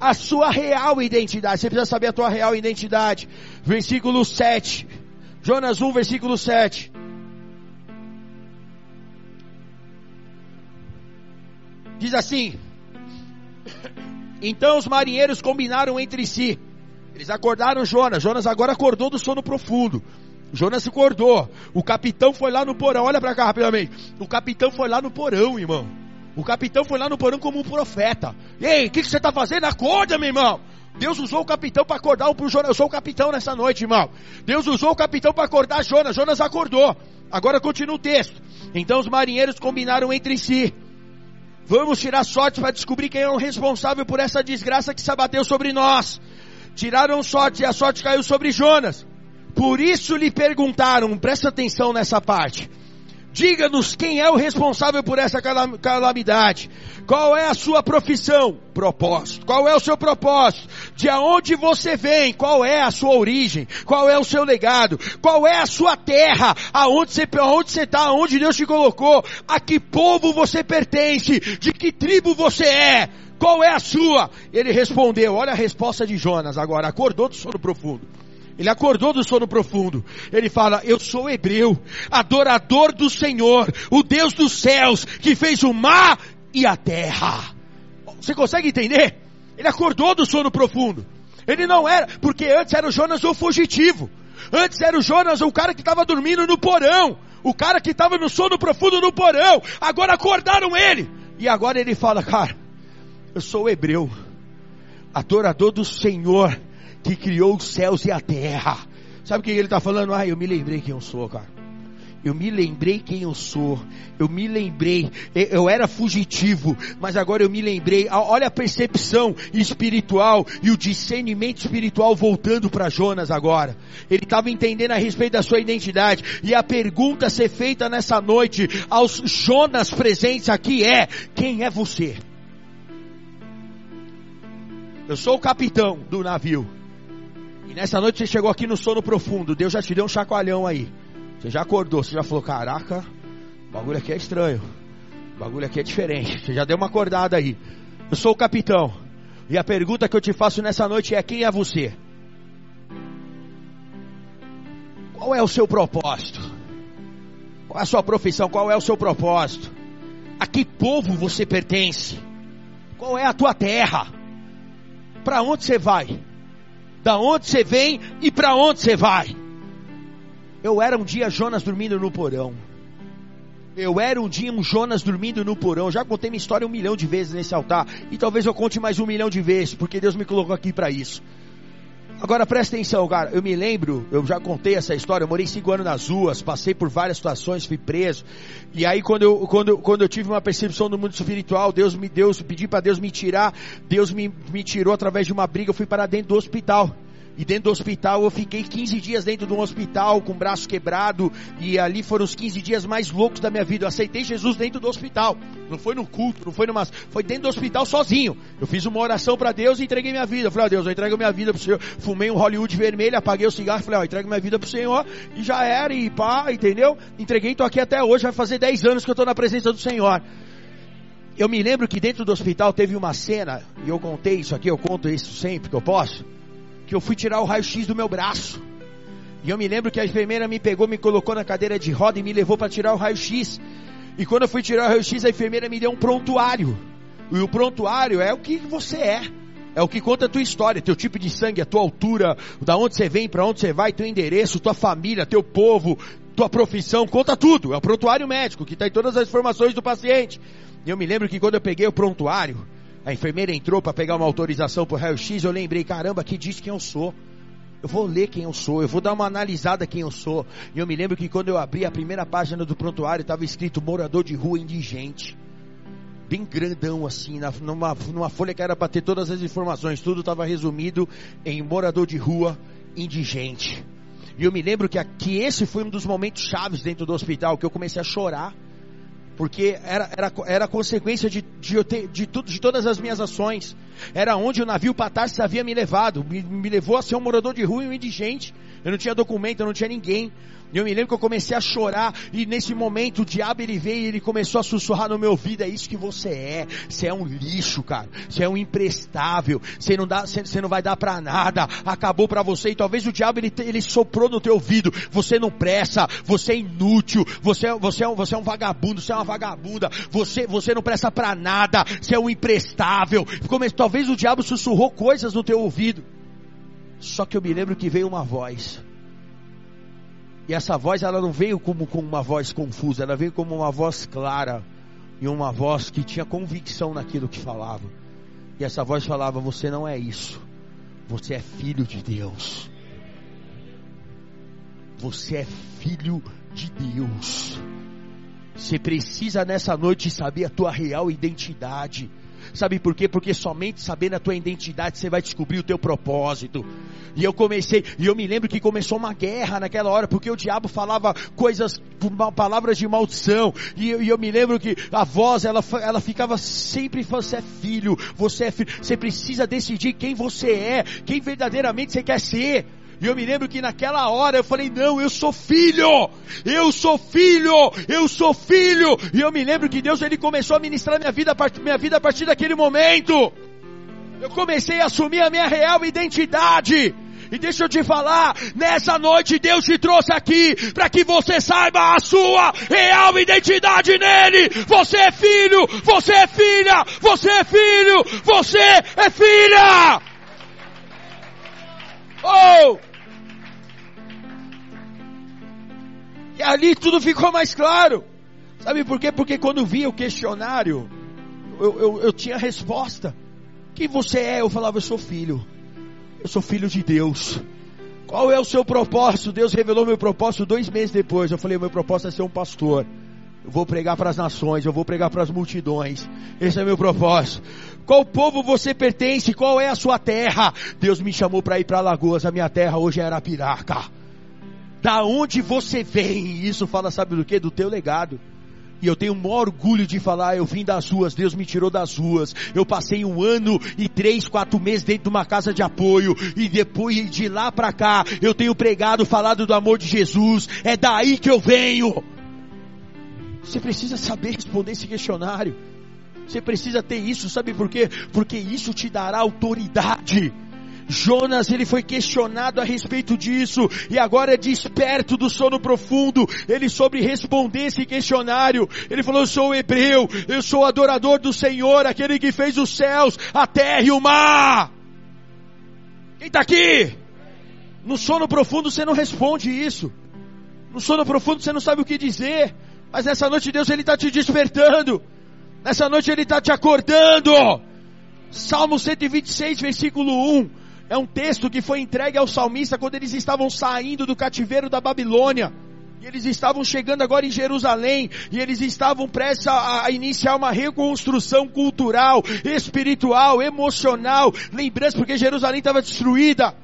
a sua real identidade. Você precisa saber a tua real identidade. Versículo 7. Jonas 1, versículo 7. Diz assim: então os marinheiros combinaram entre si. Eles acordaram Jonas. Jonas agora acordou do sono profundo. Jonas acordou. O capitão foi lá no porão. Olha para cá rapidamente. O capitão foi lá no porão, irmão. O capitão foi lá no porão como um profeta. Ei, o que, que, você está fazendo? Acorda, meu irmão. Deus usou o capitão para acordar o Jonas. Eu sou o capitão nessa noite, irmão. Deus usou o capitão para acordar Jonas. Jonas acordou. Agora continua o texto. Então os marinheiros combinaram entre si. Vamos tirar sorte para descobrir quem é o responsável por essa desgraça que se abateu sobre nós. Tiraram sorte e a sorte caiu sobre Jonas. Por isso lhe perguntaram, presta atenção nessa parte. Diga-nos quem é o responsável por essa calamidade. Qual é a sua profissão? Propósito. Qual é o seu propósito? De onde você vem? Qual é a sua origem? Qual é o seu legado? Qual é a sua terra? Aonde você, aonde você está? Aonde Deus te colocou? A que povo você pertence? De que tribo você é? Qual é a sua? Ele respondeu, olha a resposta de Jonas agora, acordou do sono profundo. Ele acordou do sono profundo. Ele fala: Eu sou hebreu, adorador do Senhor, o Deus dos céus, que fez o mar e a terra. Você consegue entender? Ele acordou do sono profundo. Ele não era, porque antes era o Jonas o fugitivo. Antes era o Jonas o cara que estava dormindo no porão. O cara que estava no sono profundo no porão. Agora acordaram ele. E agora ele fala, cara, eu sou hebreu, adorador do Senhor que criou os céus e a terra. Sabe o que ele está falando? Ah, eu me lembrei quem eu sou, cara. Eu me lembrei quem eu sou. Eu me lembrei. Eu era fugitivo, mas agora eu me lembrei. Olha a percepção espiritual e o discernimento espiritual voltando para Jonas agora. Ele estava entendendo a respeito da sua identidade. E a pergunta a ser feita nessa noite aos Jonas presentes aqui é: quem é você? Eu sou o capitão do navio. E nessa noite você chegou aqui no sono profundo. Deus já te deu um chacoalhão aí. Você já acordou, você já falou, caraca, o bagulho aqui é estranho. O bagulho aqui é diferente. Você já deu uma acordada aí. Eu sou o capitão. E a pergunta que eu te faço nessa noite é: quem é você? Qual é o seu propósito? Qual é a sua profissão? Qual é o seu propósito? A que povo você pertence? Qual é a tua terra? Para onde você vai? Da onde você vem e para onde você vai? Eu era um dia Jonas dormindo no porão. Eu era um dia um Jonas dormindo no porão. Já contei minha história um milhão de vezes nesse altar. E talvez eu conte mais um milhão de vezes, porque Deus me colocou aqui para isso. Agora presta atenção, cara. Eu me lembro, eu já contei essa história. Eu morei cinco anos nas ruas, passei por várias situações, fui preso. E aí, quando eu, quando, quando eu tive uma percepção do mundo espiritual, Deus me deu, pedi para Deus me tirar. Deus me, me tirou através de uma briga. Eu fui para dentro do hospital. E dentro do hospital eu fiquei 15 dias dentro de um hospital com o braço quebrado. E ali foram os 15 dias mais loucos da minha vida. Eu aceitei Jesus dentro do hospital. Não foi no culto, não foi numa. Foi dentro do hospital sozinho. Eu fiz uma oração para Deus e entreguei minha vida. Eu falei, ó oh, Deus, eu entrego minha vida pro Senhor. Fumei um Hollywood vermelho, apaguei o cigarro. Falei, ó, oh, entrego minha vida pro Senhor. E já era, e pá, entendeu? Entreguei, tô aqui até hoje. Vai fazer 10 anos que eu tô na presença do Senhor. Eu me lembro que dentro do hospital teve uma cena, e eu contei isso aqui, eu conto isso sempre que eu posso que eu fui tirar o raio-x do meu braço. E eu me lembro que a enfermeira me pegou, me colocou na cadeira de roda e me levou para tirar o raio-x. E quando eu fui tirar o raio-x, a enfermeira me deu um prontuário. E o prontuário é o que você é. É o que conta a tua história, teu tipo de sangue, a tua altura, da onde você vem, para onde você vai, teu endereço, tua família, teu povo, tua profissão, conta tudo. É o prontuário médico que tem todas as informações do paciente. E eu me lembro que quando eu peguei o prontuário, a enfermeira entrou para pegar uma autorização para o raio-x. Eu lembrei, caramba, aqui diz quem eu sou. Eu vou ler quem eu sou, eu vou dar uma analisada quem eu sou. E eu me lembro que quando eu abri a primeira página do prontuário, estava escrito morador de rua indigente. Bem grandão assim, numa, numa folha que era para ter todas as informações. Tudo estava resumido em morador de rua indigente. E eu me lembro que, que esse foi um dos momentos chaves dentro do hospital, que eu comecei a chorar porque era, era, era consequência de, de, de, tudo, de todas as minhas ações. Era onde o navio Patarsis havia me levado, me, me levou a ser um morador de rua e um indigente. Eu não tinha documento, eu não tinha ninguém. E eu me lembro que eu comecei a chorar e nesse momento o diabo ele veio e ele começou a sussurrar no meu ouvido, é isso que você é. Você é um lixo, cara. Você é um imprestável. Você não dá, você, não vai dar para nada. Acabou para você e talvez o diabo ele, ele soprou no teu ouvido. Você não presta, você é inútil, você, é, você, é, um, você é um vagabundo, você é uma vagabunda. Você, você não presta para nada. Você é um imprestável. talvez o diabo sussurrou coisas no teu ouvido. Só que eu me lembro que veio uma voz e essa voz, ela não veio como com uma voz confusa, ela veio como uma voz clara e uma voz que tinha convicção naquilo que falava. E essa voz falava: Você não é isso, você é filho de Deus. Você é filho de Deus. Você precisa nessa noite saber a tua real identidade. Sabe por quê? Porque somente sabendo a tua identidade você vai descobrir o teu propósito. E eu comecei, e eu me lembro que começou uma guerra naquela hora, porque o diabo falava coisas, palavras de maldição. E, e eu me lembro que a voz, ela, ela ficava sempre, você é filho, você é filho. Você precisa decidir quem você é, quem verdadeiramente você quer ser. E eu me lembro que naquela hora eu falei, não, eu sou filho! Eu sou filho! Eu sou filho! E eu me lembro que Deus ele começou a ministrar minha vida, minha vida a partir daquele momento. Eu comecei a assumir a minha real identidade. E deixa eu te falar, nessa noite Deus te trouxe aqui para que você saiba a sua real identidade nele. Você é filho, você é filha, você é filho, você é filha. Oh! Ali tudo ficou mais claro. Sabe por quê? Porque quando via o questionário, eu, eu, eu tinha resposta. Quem você é? Eu falava, eu sou filho. Eu sou filho de Deus. Qual é o seu propósito? Deus revelou meu propósito dois meses depois. Eu falei, meu propósito é ser um pastor. Eu vou pregar para as nações, eu vou pregar para as multidões. Esse é meu propósito. Qual povo você pertence? Qual é a sua terra? Deus me chamou para ir para Lagoas. A minha terra hoje é Arapiraca. Da onde você vem? Isso fala, sabe do que? Do teu legado. E eu tenho maior orgulho de falar, eu vim das ruas, Deus me tirou das ruas. Eu passei um ano e três, quatro meses dentro de uma casa de apoio. E depois de lá para cá, eu tenho pregado, falado do amor de Jesus. É daí que eu venho. Você precisa saber responder esse questionário. Você precisa ter isso, sabe por quê? Porque isso te dará autoridade. Jonas, ele foi questionado a respeito disso, e agora desperto do sono profundo, ele soube responder esse questionário. Ele falou: Eu sou hebreu, eu sou adorador do Senhor, aquele que fez os céus, a terra e o mar. Quem está aqui? No sono profundo você não responde isso. No sono profundo você não sabe o que dizer. Mas nessa noite Deus ele está te despertando. Nessa noite ele está te acordando. Salmo 126, versículo 1. É um texto que foi entregue ao salmista quando eles estavam saindo do cativeiro da Babilônia. E eles estavam chegando agora em Jerusalém, e eles estavam prestes a, a, iniciar uma reconstrução cultural, espiritual, emocional, lembrança porque Jerusalém estava destruída.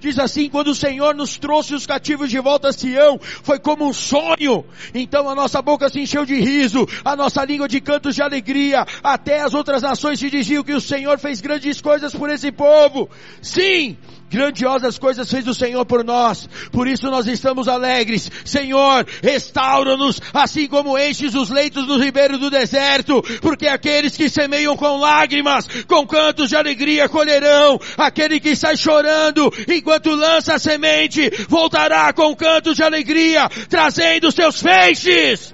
Diz assim, quando o Senhor nos trouxe os cativos de volta a Sião, foi como um sonho. Então a nossa boca se encheu de riso, a nossa língua de cantos de alegria. Até as outras nações se diziam que o Senhor fez grandes coisas por esse povo. Sim, Grandiosas coisas fez o Senhor por nós, por isso nós estamos alegres. Senhor, restaura-nos, assim como enches os leitos do ribeiro do deserto, porque aqueles que semeiam com lágrimas, com cantos de alegria colherão. Aquele que sai chorando, enquanto lança a semente, voltará com cantos de alegria, trazendo seus feixes.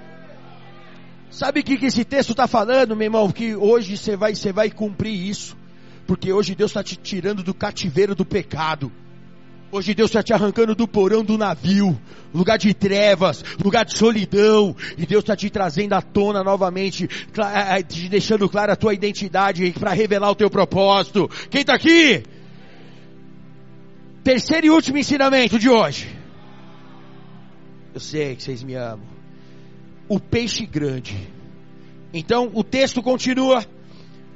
Sabe o que, que esse texto está falando, meu irmão? Que hoje você vai, você vai cumprir isso. Porque hoje Deus está te tirando do cativeiro do pecado. Hoje Deus está te arrancando do porão do navio, lugar de trevas, lugar de solidão, e Deus está te trazendo à tona novamente, é, é, te deixando clara a tua identidade para revelar o teu propósito. Quem está aqui? Terceiro e último ensinamento de hoje. Eu sei que vocês me amam. O peixe grande. Então o texto continua.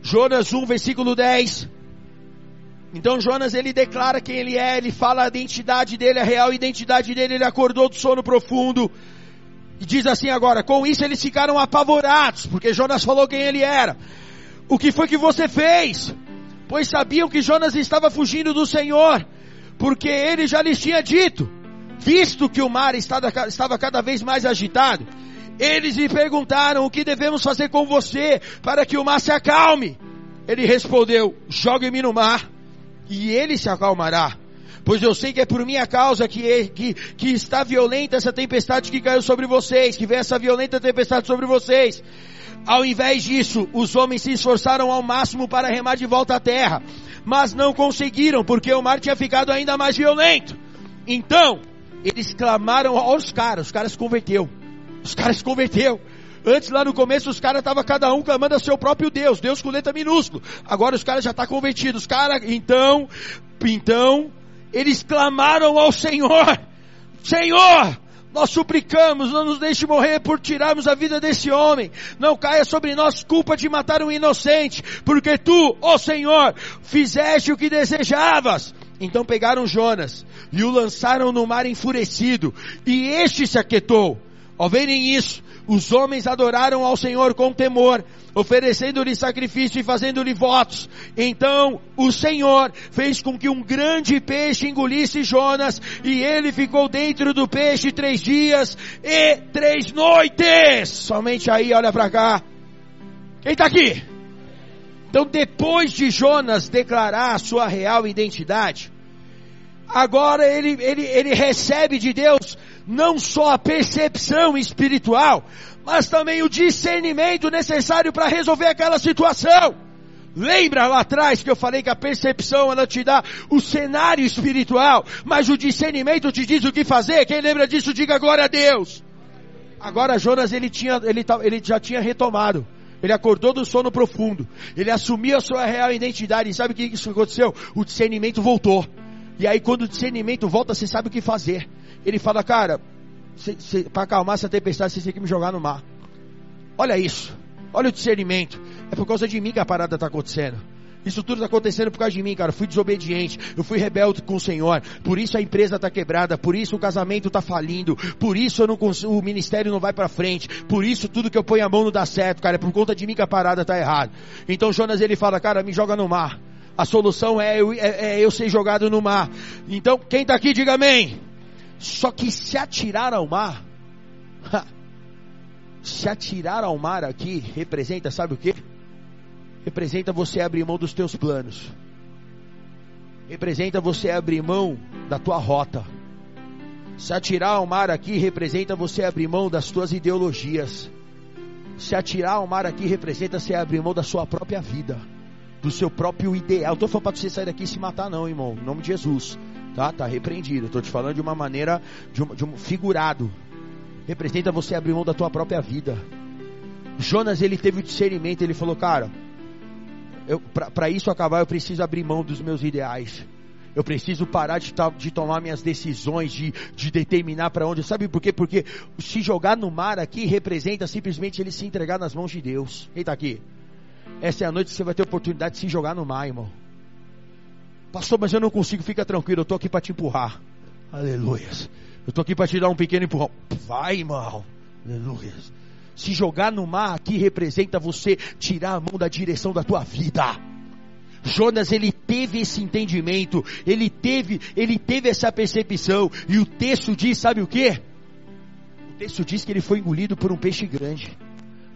Jonas 1, versículo 10. Então Jonas ele declara quem ele é, ele fala a identidade dele, a real identidade dele, ele acordou do sono profundo. E diz assim agora, com isso eles ficaram apavorados, porque Jonas falou quem ele era. O que foi que você fez? Pois sabiam que Jonas estava fugindo do Senhor, porque ele já lhes tinha dito, visto que o mar estava cada vez mais agitado, eles lhe perguntaram: O que devemos fazer com você para que o mar se acalme? Ele respondeu: Jogue-me no mar e ele se acalmará. Pois eu sei que é por minha causa que, que, que está violenta essa tempestade que caiu sobre vocês, que veio essa violenta tempestade sobre vocês. Ao invés disso, os homens se esforçaram ao máximo para remar de volta à terra, mas não conseguiram, porque o mar tinha ficado ainda mais violento. Então, eles clamaram aos caras, os caras se converteu. Os caras se converteu. Antes, lá no começo, os caras estavam cada um clamando a seu próprio Deus. Deus com letra minúsculo. Agora os caras já estão tá convertidos. Os caras, então, então, eles clamaram ao Senhor. Senhor, nós suplicamos, não nos deixe morrer por tirarmos a vida desse homem. Não caia sobre nós culpa de matar um inocente, porque tu, ó Senhor, fizeste o que desejavas. Então pegaram Jonas e o lançaram no mar enfurecido, e este se aquietou. Ao verem isso, os homens adoraram ao Senhor com temor, oferecendo-lhe sacrifício e fazendo-lhe votos. Então o Senhor fez com que um grande peixe engolisse Jonas, e ele ficou dentro do peixe três dias e três noites. Somente aí, olha para cá. Quem está aqui? Então, depois de Jonas declarar a sua real identidade, agora ele, ele, ele recebe de Deus não só a percepção espiritual, mas também o discernimento necessário para resolver aquela situação. Lembra lá atrás que eu falei que a percepção ela te dá o cenário espiritual, mas o discernimento te diz o que fazer. Quem lembra disso, diga glória a Deus. Agora Jonas ele tinha, ele, ele já tinha retomado. Ele acordou do sono profundo. Ele assumiu a sua real identidade. E sabe o que isso aconteceu? O discernimento voltou. E aí quando o discernimento volta, você sabe o que fazer. Ele fala, cara, para acalmar essa tempestade, você tem que me jogar no mar. Olha isso. Olha o discernimento. É por causa de mim que a parada está acontecendo. Isso tudo está acontecendo por causa de mim, cara. Eu fui desobediente, eu fui rebelde com o Senhor. Por isso a empresa está quebrada, por isso o casamento está falindo, por isso consigo, o ministério não vai para frente, por isso tudo que eu ponho a mão não dá certo, cara. É por conta de mim que a parada está errada. Então Jonas ele fala, cara, me joga no mar. A solução é eu, é, é eu ser jogado no mar. Então quem está aqui diga amém. Só que se atirar ao mar, se atirar ao mar aqui representa, sabe o que? representa você abrir mão dos teus planos. Representa você abrir mão da tua rota. Se atirar ao mar aqui representa você abrir mão das tuas ideologias. Se atirar ao mar aqui representa você abrir mão da sua própria vida, do seu próprio ideal. Estou falando para você sair daqui e se matar, não, irmão. Em nome de Jesus, tá? Tá repreendido. Estou te falando de uma maneira, de um, de um figurado. Representa você abrir mão da tua própria vida. Jonas ele teve o discernimento. Ele falou, cara, para isso acabar, eu preciso abrir mão dos meus ideais. Eu preciso parar de, de tomar minhas decisões, de, de determinar para onde. Sabe por quê? Porque se jogar no mar aqui representa simplesmente ele se entregar nas mãos de Deus. Quem está aqui? Essa é a noite que você vai ter oportunidade de se jogar no mar, irmão. Pastor, mas eu não consigo, fica tranquilo, eu estou aqui para te empurrar. Aleluia. Eu estou aqui para te dar um pequeno empurrão. Vai, irmão. Aleluia. Se jogar no mar aqui representa você tirar a mão da direção da tua vida. Jonas ele teve esse entendimento, ele teve, ele teve essa percepção e o texto diz, sabe o que? O texto diz que ele foi engolido por um peixe grande.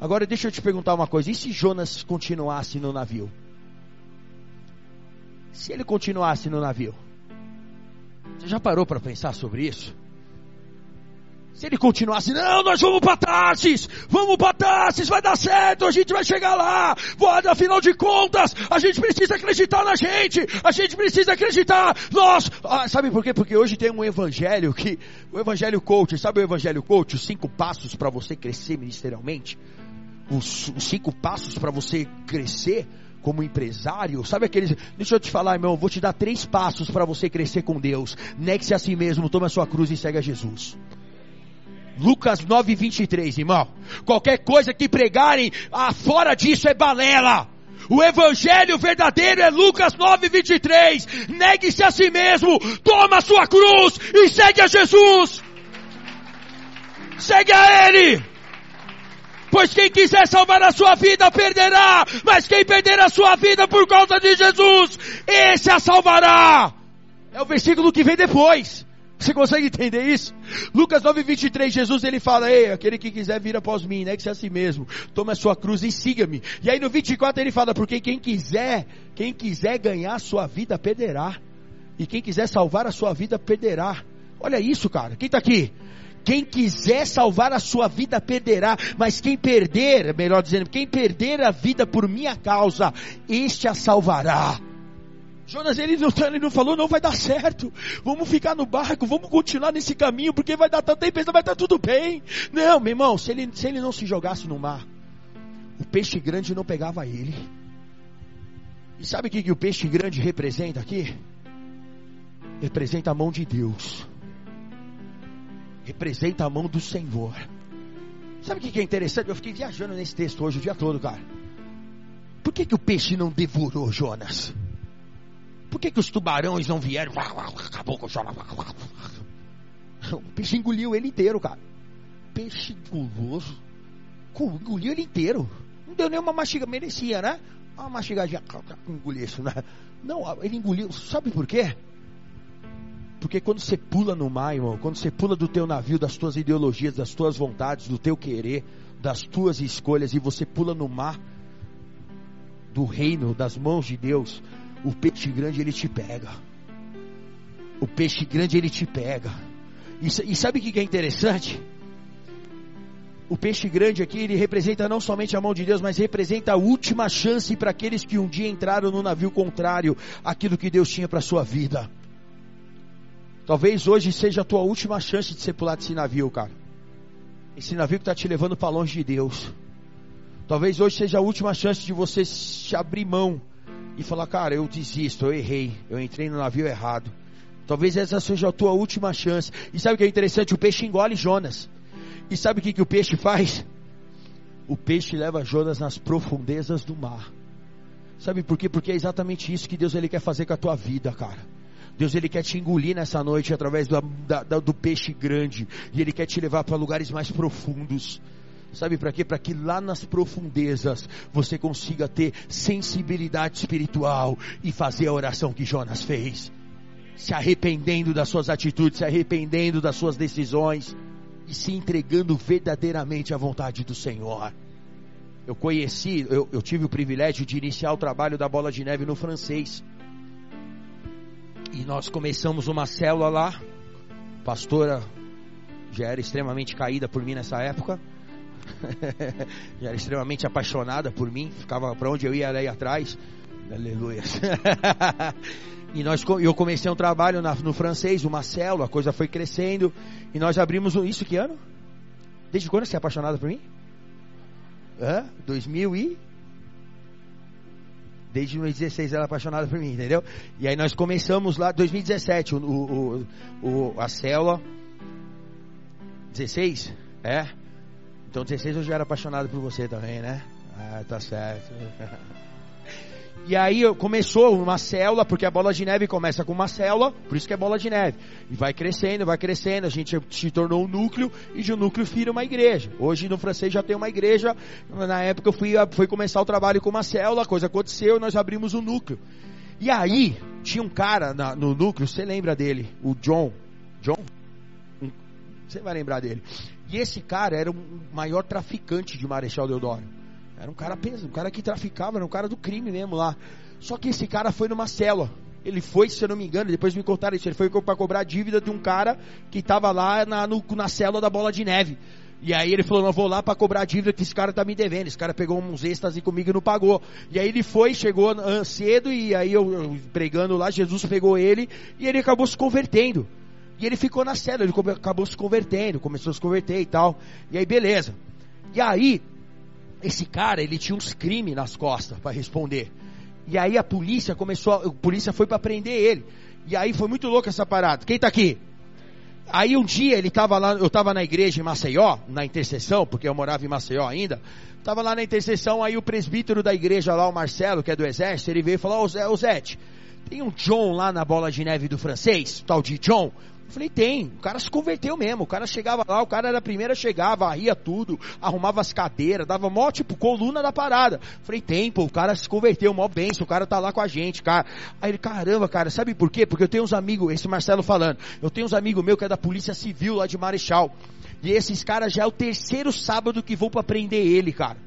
Agora deixa eu te perguntar uma coisa, e se Jonas continuasse no navio? Se ele continuasse no navio? Você já parou para pensar sobre isso? Se ele continuasse, não, nós vamos para Tarsis, vamos para Tarsis, vai dar certo, a gente vai chegar lá, afinal de contas, a gente precisa acreditar na gente, a gente precisa acreditar, nós, ah, sabe por quê? Porque hoje tem um evangelho que, o evangelho coach, sabe o evangelho coach, os cinco passos para você crescer ministerialmente? Os, os cinco passos para você crescer como empresário, sabe aqueles, deixa eu te falar, irmão, vou te dar três passos para você crescer com Deus, negue-se a si mesmo, tome a sua cruz e segue a Jesus. Lucas 9, 23, irmão. Qualquer coisa que pregarem ah, fora disso é balela. O evangelho verdadeiro é Lucas 9, 23. Negue-se a si mesmo, toma a sua cruz e segue a Jesus. Segue a Ele. Pois quem quiser salvar a sua vida perderá, mas quem perder a sua vida por causa de Jesus, esse a salvará. É o versículo que vem depois. Você consegue entender isso? Lucas 9, 23, Jesus ele fala, ei, aquele que quiser vir após mim, né, que se a si mesmo, tome a sua cruz e siga-me. E aí no 24 ele fala, porque quem quiser, quem quiser ganhar a sua vida, perderá. E quem quiser salvar a sua vida, perderá. Olha isso, cara. Quem está aqui? Quem quiser salvar a sua vida perderá, mas quem perder, melhor dizendo, quem perder a vida por minha causa, este a salvará. Jonas ele não, ele não falou, não vai dar certo. Vamos ficar no barco, vamos continuar nesse caminho, porque vai dar tanta tempestade, vai estar tudo bem. Não, meu irmão, se ele, se ele não se jogasse no mar, o peixe grande não pegava ele. E sabe o que, que o peixe grande representa aqui? Representa a mão de Deus. Representa a mão do Senhor. Sabe o que, é interessante? Eu fiquei viajando nesse texto hoje o dia todo, cara. Por que, que o peixe não devorou Jonas? Por que, que os tubarões não vieram? Acabou com o O peixe engoliu ele inteiro, cara. Peixe guloso. Engoliu ele inteiro. Não deu nenhuma mastiga. Merecia, né? Uma mastigadinha. Engolir isso, né? Não, ele engoliu. Sabe por quê? Porque quando você pula no mar, irmão, quando você pula do teu navio, das tuas ideologias, das tuas vontades, do teu querer, das tuas escolhas, e você pula no mar do reino, das mãos de Deus, o peixe grande ele te pega. O peixe grande ele te pega. E, e sabe o que é interessante? O peixe grande aqui, ele representa não somente a mão de Deus, mas representa a última chance para aqueles que um dia entraram no navio contrário àquilo que Deus tinha para a sua vida. Talvez hoje seja a tua última chance de ser pular desse navio, cara. Esse navio que está te levando para longe de Deus. Talvez hoje seja a última chance de você se abrir mão e falar, cara, eu desisto, eu errei, eu entrei no navio errado. Talvez essa seja a tua última chance. E sabe o que é interessante? O peixe engole Jonas. E sabe o que, que o peixe faz? O peixe leva Jonas nas profundezas do mar. Sabe por quê? Porque é exatamente isso que Deus ele quer fazer com a tua vida, cara. Deus ele quer te engolir nessa noite através do, da, do peixe grande. E Ele quer te levar para lugares mais profundos. Sabe para quê? Para que lá nas profundezas você consiga ter sensibilidade espiritual e fazer a oração que Jonas fez. Se arrependendo das suas atitudes, se arrependendo das suas decisões e se entregando verdadeiramente à vontade do Senhor. Eu conheci, eu, eu tive o privilégio de iniciar o trabalho da bola de neve no francês. E nós começamos uma célula lá. Pastora já era extremamente caída por mim nessa época. já era extremamente apaixonada por mim. Ficava para onde eu ia, ela ia atrás. Aleluia. e nós, eu comecei um trabalho na, no francês, uma célula, a coisa foi crescendo. E nós abrimos isso que ano? Desde quando você é apaixonada por mim? Hã? 2000 e Desde 2016 ela é apaixonada por mim, entendeu? E aí nós começamos lá, 2017, o, o, o, a célula. 16? É? Então 16 eu já era apaixonado por você também, né? Ah, tá certo. E aí começou uma célula, porque a bola de neve começa com uma célula, por isso que é bola de neve. E vai crescendo, vai crescendo, a gente se tornou um núcleo e de um núcleo vira uma igreja. Hoje no francês já tem uma igreja. Na época eu fui, fui começar o trabalho com uma célula, a coisa aconteceu, nós abrimos um núcleo. E aí tinha um cara na, no núcleo, você lembra dele? O John. John? Você vai lembrar dele. E esse cara era o maior traficante de Marechal Deodoro. Era um cara peso, um cara que traficava, era um cara do crime mesmo lá. Só que esse cara foi numa célula. Ele foi, se eu não me engano, depois me contaram isso, ele foi para cobrar a dívida de um cara que estava lá na, no, na célula da bola de neve. E aí ele falou, não, vou lá para cobrar a dívida que esse cara tá me devendo. Esse cara pegou uns êxtase comigo e não pagou. E aí ele foi, chegou cedo e aí eu, eu pregando lá, Jesus pegou ele e ele acabou se convertendo. E ele ficou na célula, ele acabou se convertendo, começou a se converter e tal. E aí beleza. E aí esse cara, ele tinha uns crimes nas costas para responder. E aí a polícia começou, a, polícia foi para prender ele. E aí foi muito louco essa parada. Quem tá aqui? Aí um dia ele tava lá, eu tava na igreja em Maceió, na intercessão, porque eu morava em Maceió ainda. Tava lá na intercessão, aí o presbítero da igreja lá, o Marcelo, que é do exército, ele veio e falou, ô Zé, tem um John lá na bola de neve do francês, tal de John. Falei, tem. O cara se converteu mesmo. O cara chegava lá, o cara era a primeira a chegar, varria tudo, arrumava as cadeiras, dava mó, tipo, coluna da parada. Falei, tem, pô, o cara se converteu, mó benção, o cara tá lá com a gente, cara. Aí ele, caramba, cara, sabe por quê? Porque eu tenho uns amigos, esse Marcelo falando, eu tenho uns amigos meus que é da Polícia Civil lá de Marechal. E esses caras já é o terceiro sábado que vão para prender ele, cara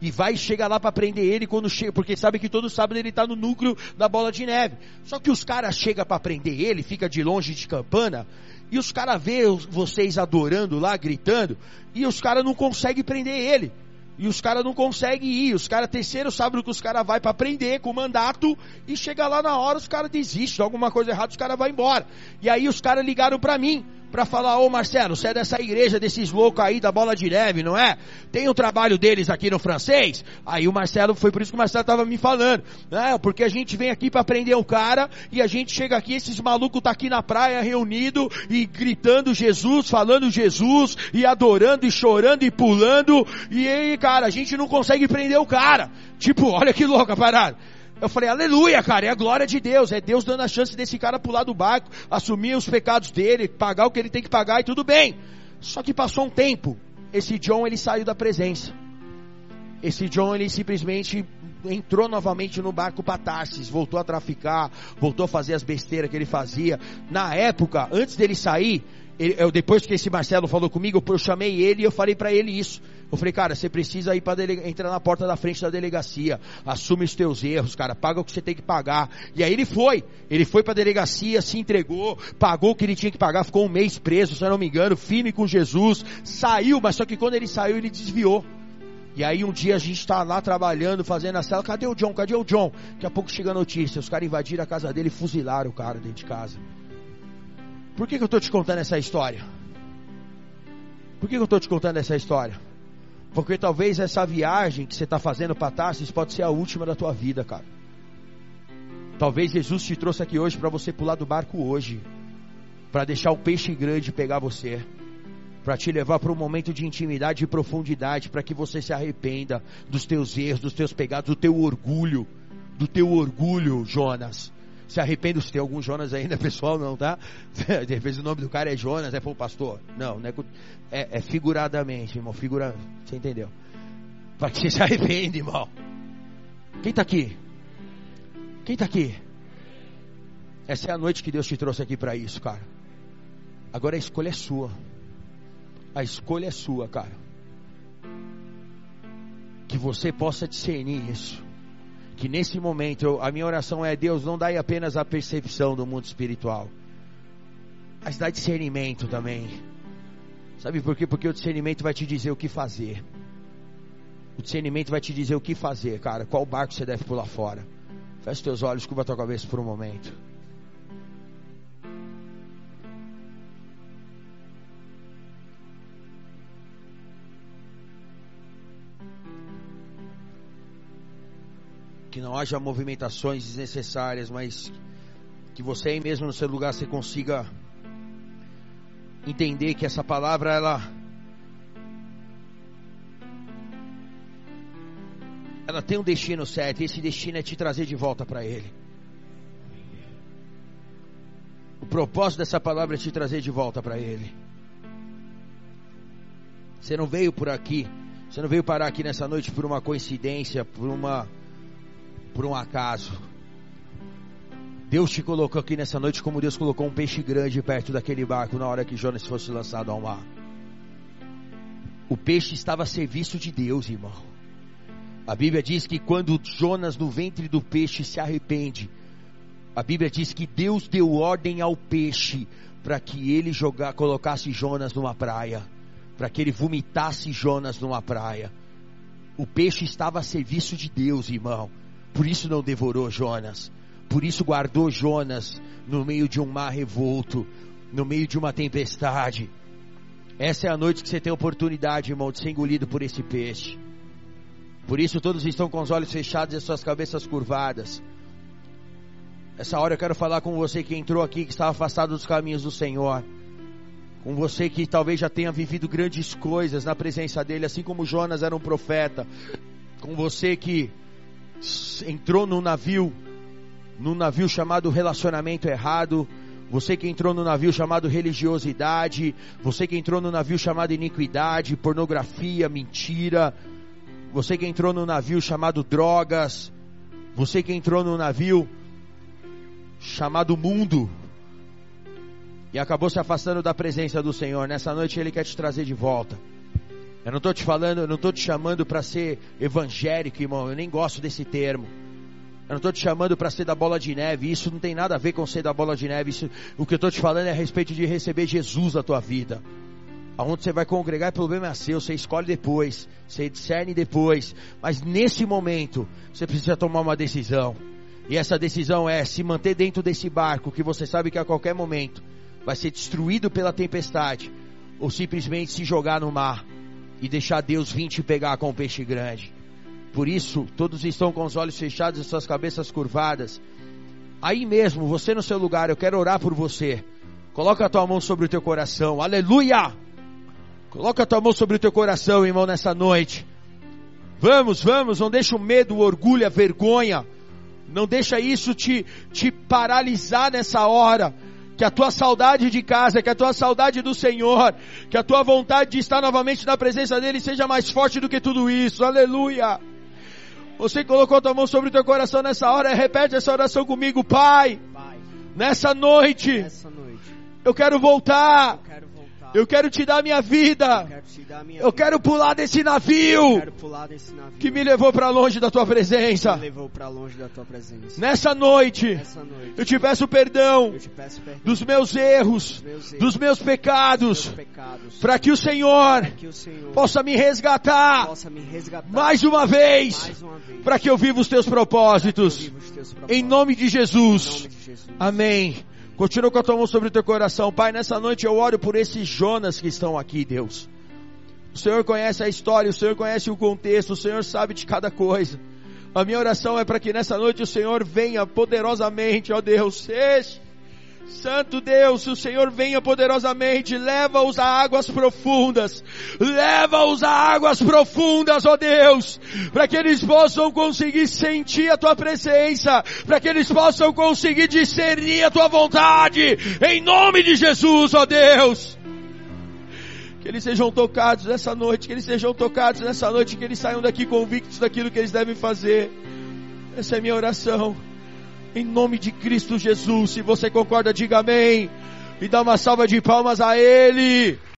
e vai chegar lá para prender ele quando chega, porque sabe que todo sábado ele tá no núcleo da bola de neve. Só que os caras chegam para prender ele, fica de longe de campana, e os caras vê vocês adorando lá, gritando, e os caras não conseguem prender ele. E os caras não conseguem ir. Os caras, terceiro sábado que os caras vai para prender com mandato e chega lá na hora, os caras desistem, alguma coisa errada, os caras vão embora. E aí os caras ligaram para mim para falar, ô Marcelo, você é dessa igreja desses loucos aí da bola de neve, não é? Tem o um trabalho deles aqui no francês? Aí o Marcelo, foi por isso que o Marcelo tava me falando, né? Porque a gente vem aqui para prender um cara e a gente chega aqui, esses malucos tá aqui na praia reunido e gritando Jesus, falando Jesus e adorando e chorando e pulando e aí, cara, a gente não consegue prender o cara. Tipo, olha que louca parada. Eu falei, aleluia, cara, é a glória de Deus, é Deus dando a chance desse cara pular do barco, assumir os pecados dele, pagar o que ele tem que pagar e tudo bem. Só que passou um tempo, esse John ele saiu da presença. Esse John ele simplesmente entrou novamente no barco para Tarsis, voltou a traficar, voltou a fazer as besteiras que ele fazia. Na época, antes dele sair, eu, depois que esse Marcelo falou comigo, eu chamei ele e eu falei para ele isso. Eu falei, cara, você precisa ir para entrar na porta da frente da delegacia, assume os teus erros, cara, paga o que você tem que pagar. E aí ele foi, ele foi para a delegacia, se entregou, pagou o que ele tinha que pagar, ficou um mês preso, se eu não me engano, firme com Jesus, saiu, mas só que quando ele saiu ele desviou. E aí um dia a gente está lá trabalhando, fazendo a cela, cadê o John? Cadê o John? Daqui a pouco chega a notícia, os caras invadiram a casa dele e fuzilaram o cara dentro de casa. Por que, que eu estou te contando essa história? Por que, que eu estou te contando essa história? Porque talvez essa viagem que você está fazendo para Tarsis pode ser a última da tua vida, cara. Talvez Jesus te trouxe aqui hoje para você pular do barco hoje. para deixar o peixe grande pegar você, para te levar para um momento de intimidade e profundidade, para que você se arrependa dos teus erros, dos teus pecados, do teu orgulho, do teu orgulho, Jonas. Se arrependa se tem algum Jonas aí, né, pessoal? Não, tá? De repente o nome do cara é Jonas, é pro pastor. Não, não é, é, é figuradamente, irmão. Figura, você entendeu? Para que você se arrependa, irmão. Quem está aqui? Quem está aqui? Essa é a noite que Deus te trouxe aqui para isso, cara. Agora a escolha é sua. A escolha é sua, cara. Que você possa discernir isso que nesse momento eu, a minha oração é: Deus, não dai apenas a percepção do mundo espiritual, mas dá discernimento também. Sabe por quê? Porque o discernimento vai te dizer o que fazer. O discernimento vai te dizer o que fazer, cara. Qual barco você deve pular fora. Feche teus olhos, curva tua cabeça por um momento. Que não haja movimentações desnecessárias, mas que você aí mesmo no seu lugar você consiga entender que essa palavra ela ela tem um destino certo, e esse destino é te trazer de volta para ele. O propósito dessa palavra é te trazer de volta para ele. Você não veio por aqui, você não veio parar aqui nessa noite por uma coincidência, por uma por um acaso. Deus te colocou aqui nessa noite como Deus colocou um peixe grande perto daquele barco na hora que Jonas fosse lançado ao mar. O peixe estava a serviço de Deus, irmão. A Bíblia diz que quando Jonas no ventre do peixe se arrepende, a Bíblia diz que Deus deu ordem ao peixe para que ele jogar, colocasse Jonas numa praia, para que ele vomitasse Jonas numa praia. O peixe estava a serviço de Deus, irmão. Por isso não devorou Jonas. Por isso guardou Jonas no meio de um mar revolto, no meio de uma tempestade. Essa é a noite que você tem a oportunidade, irmão, de ser engolido por esse peixe. Por isso todos estão com os olhos fechados e as suas cabeças curvadas. Essa hora eu quero falar com você que entrou aqui, que estava afastado dos caminhos do Senhor. Com você que talvez já tenha vivido grandes coisas na presença dele, assim como Jonas era um profeta. Com você que entrou no navio, no navio chamado relacionamento errado, você que entrou no navio chamado religiosidade, você que entrou no navio chamado iniquidade, pornografia, mentira, você que entrou no navio chamado drogas, você que entrou no navio chamado mundo. E acabou se afastando da presença do Senhor, nessa noite Ele quer te trazer de volta. Eu não estou te falando, eu não estou te chamando para ser evangélico, irmão. Eu nem gosto desse termo. Eu não estou te chamando para ser da bola de neve. Isso não tem nada a ver com ser da bola de neve. Isso, o que eu estou te falando é a respeito de receber Jesus na tua vida. Aonde você vai congregar, o problema é seu. Você escolhe depois, você discerne depois. Mas nesse momento, você precisa tomar uma decisão. E essa decisão é se manter dentro desse barco que você sabe que a qualquer momento vai ser destruído pela tempestade, ou simplesmente se jogar no mar e deixar Deus vir te pegar com o peixe grande. Por isso, todos estão com os olhos fechados e suas cabeças curvadas. Aí mesmo, você no seu lugar, eu quero orar por você. Coloca a tua mão sobre o teu coração. Aleluia! Coloca a tua mão sobre o teu coração, irmão, nessa noite. Vamos, vamos, não deixa o medo, o orgulho, a vergonha. Não deixa isso te, te paralisar nessa hora que a tua saudade de casa, que a tua saudade do Senhor, que a tua vontade de estar novamente na presença dEle seja mais forte do que tudo isso. Aleluia. Você colocou a tua mão sobre o teu coração nessa hora, repete essa oração comigo, Pai. Pai nessa, noite, nessa noite, eu quero voltar. Eu quero eu quero te dar minha vida. Eu quero pular desse navio que me levou para longe da tua presença. Nessa noite, eu te peço perdão dos meus erros, dos meus pecados, para que o Senhor possa me resgatar mais uma vez, para que eu viva os teus propósitos. Em nome de Jesus. Amém. Continua com a tua mão sobre o teu coração. Pai, nessa noite eu oro por esses Jonas que estão aqui, Deus. O Senhor conhece a história, o Senhor conhece o contexto, o Senhor sabe de cada coisa. A minha oração é para que nessa noite o Senhor venha poderosamente, ó Deus, Santo Deus, o Senhor venha poderosamente, leva-os a águas profundas, leva-os a águas profundas, ó Deus, para que eles possam conseguir sentir a tua presença, para que eles possam conseguir discernir a tua vontade, em nome de Jesus, ó Deus. Que eles sejam tocados nessa noite, que eles sejam tocados nessa noite, que eles saiam daqui convictos daquilo que eles devem fazer. Essa é a minha oração. Em nome de Cristo Jesus. Se você concorda, diga amém. E dá uma salva de palmas a Ele.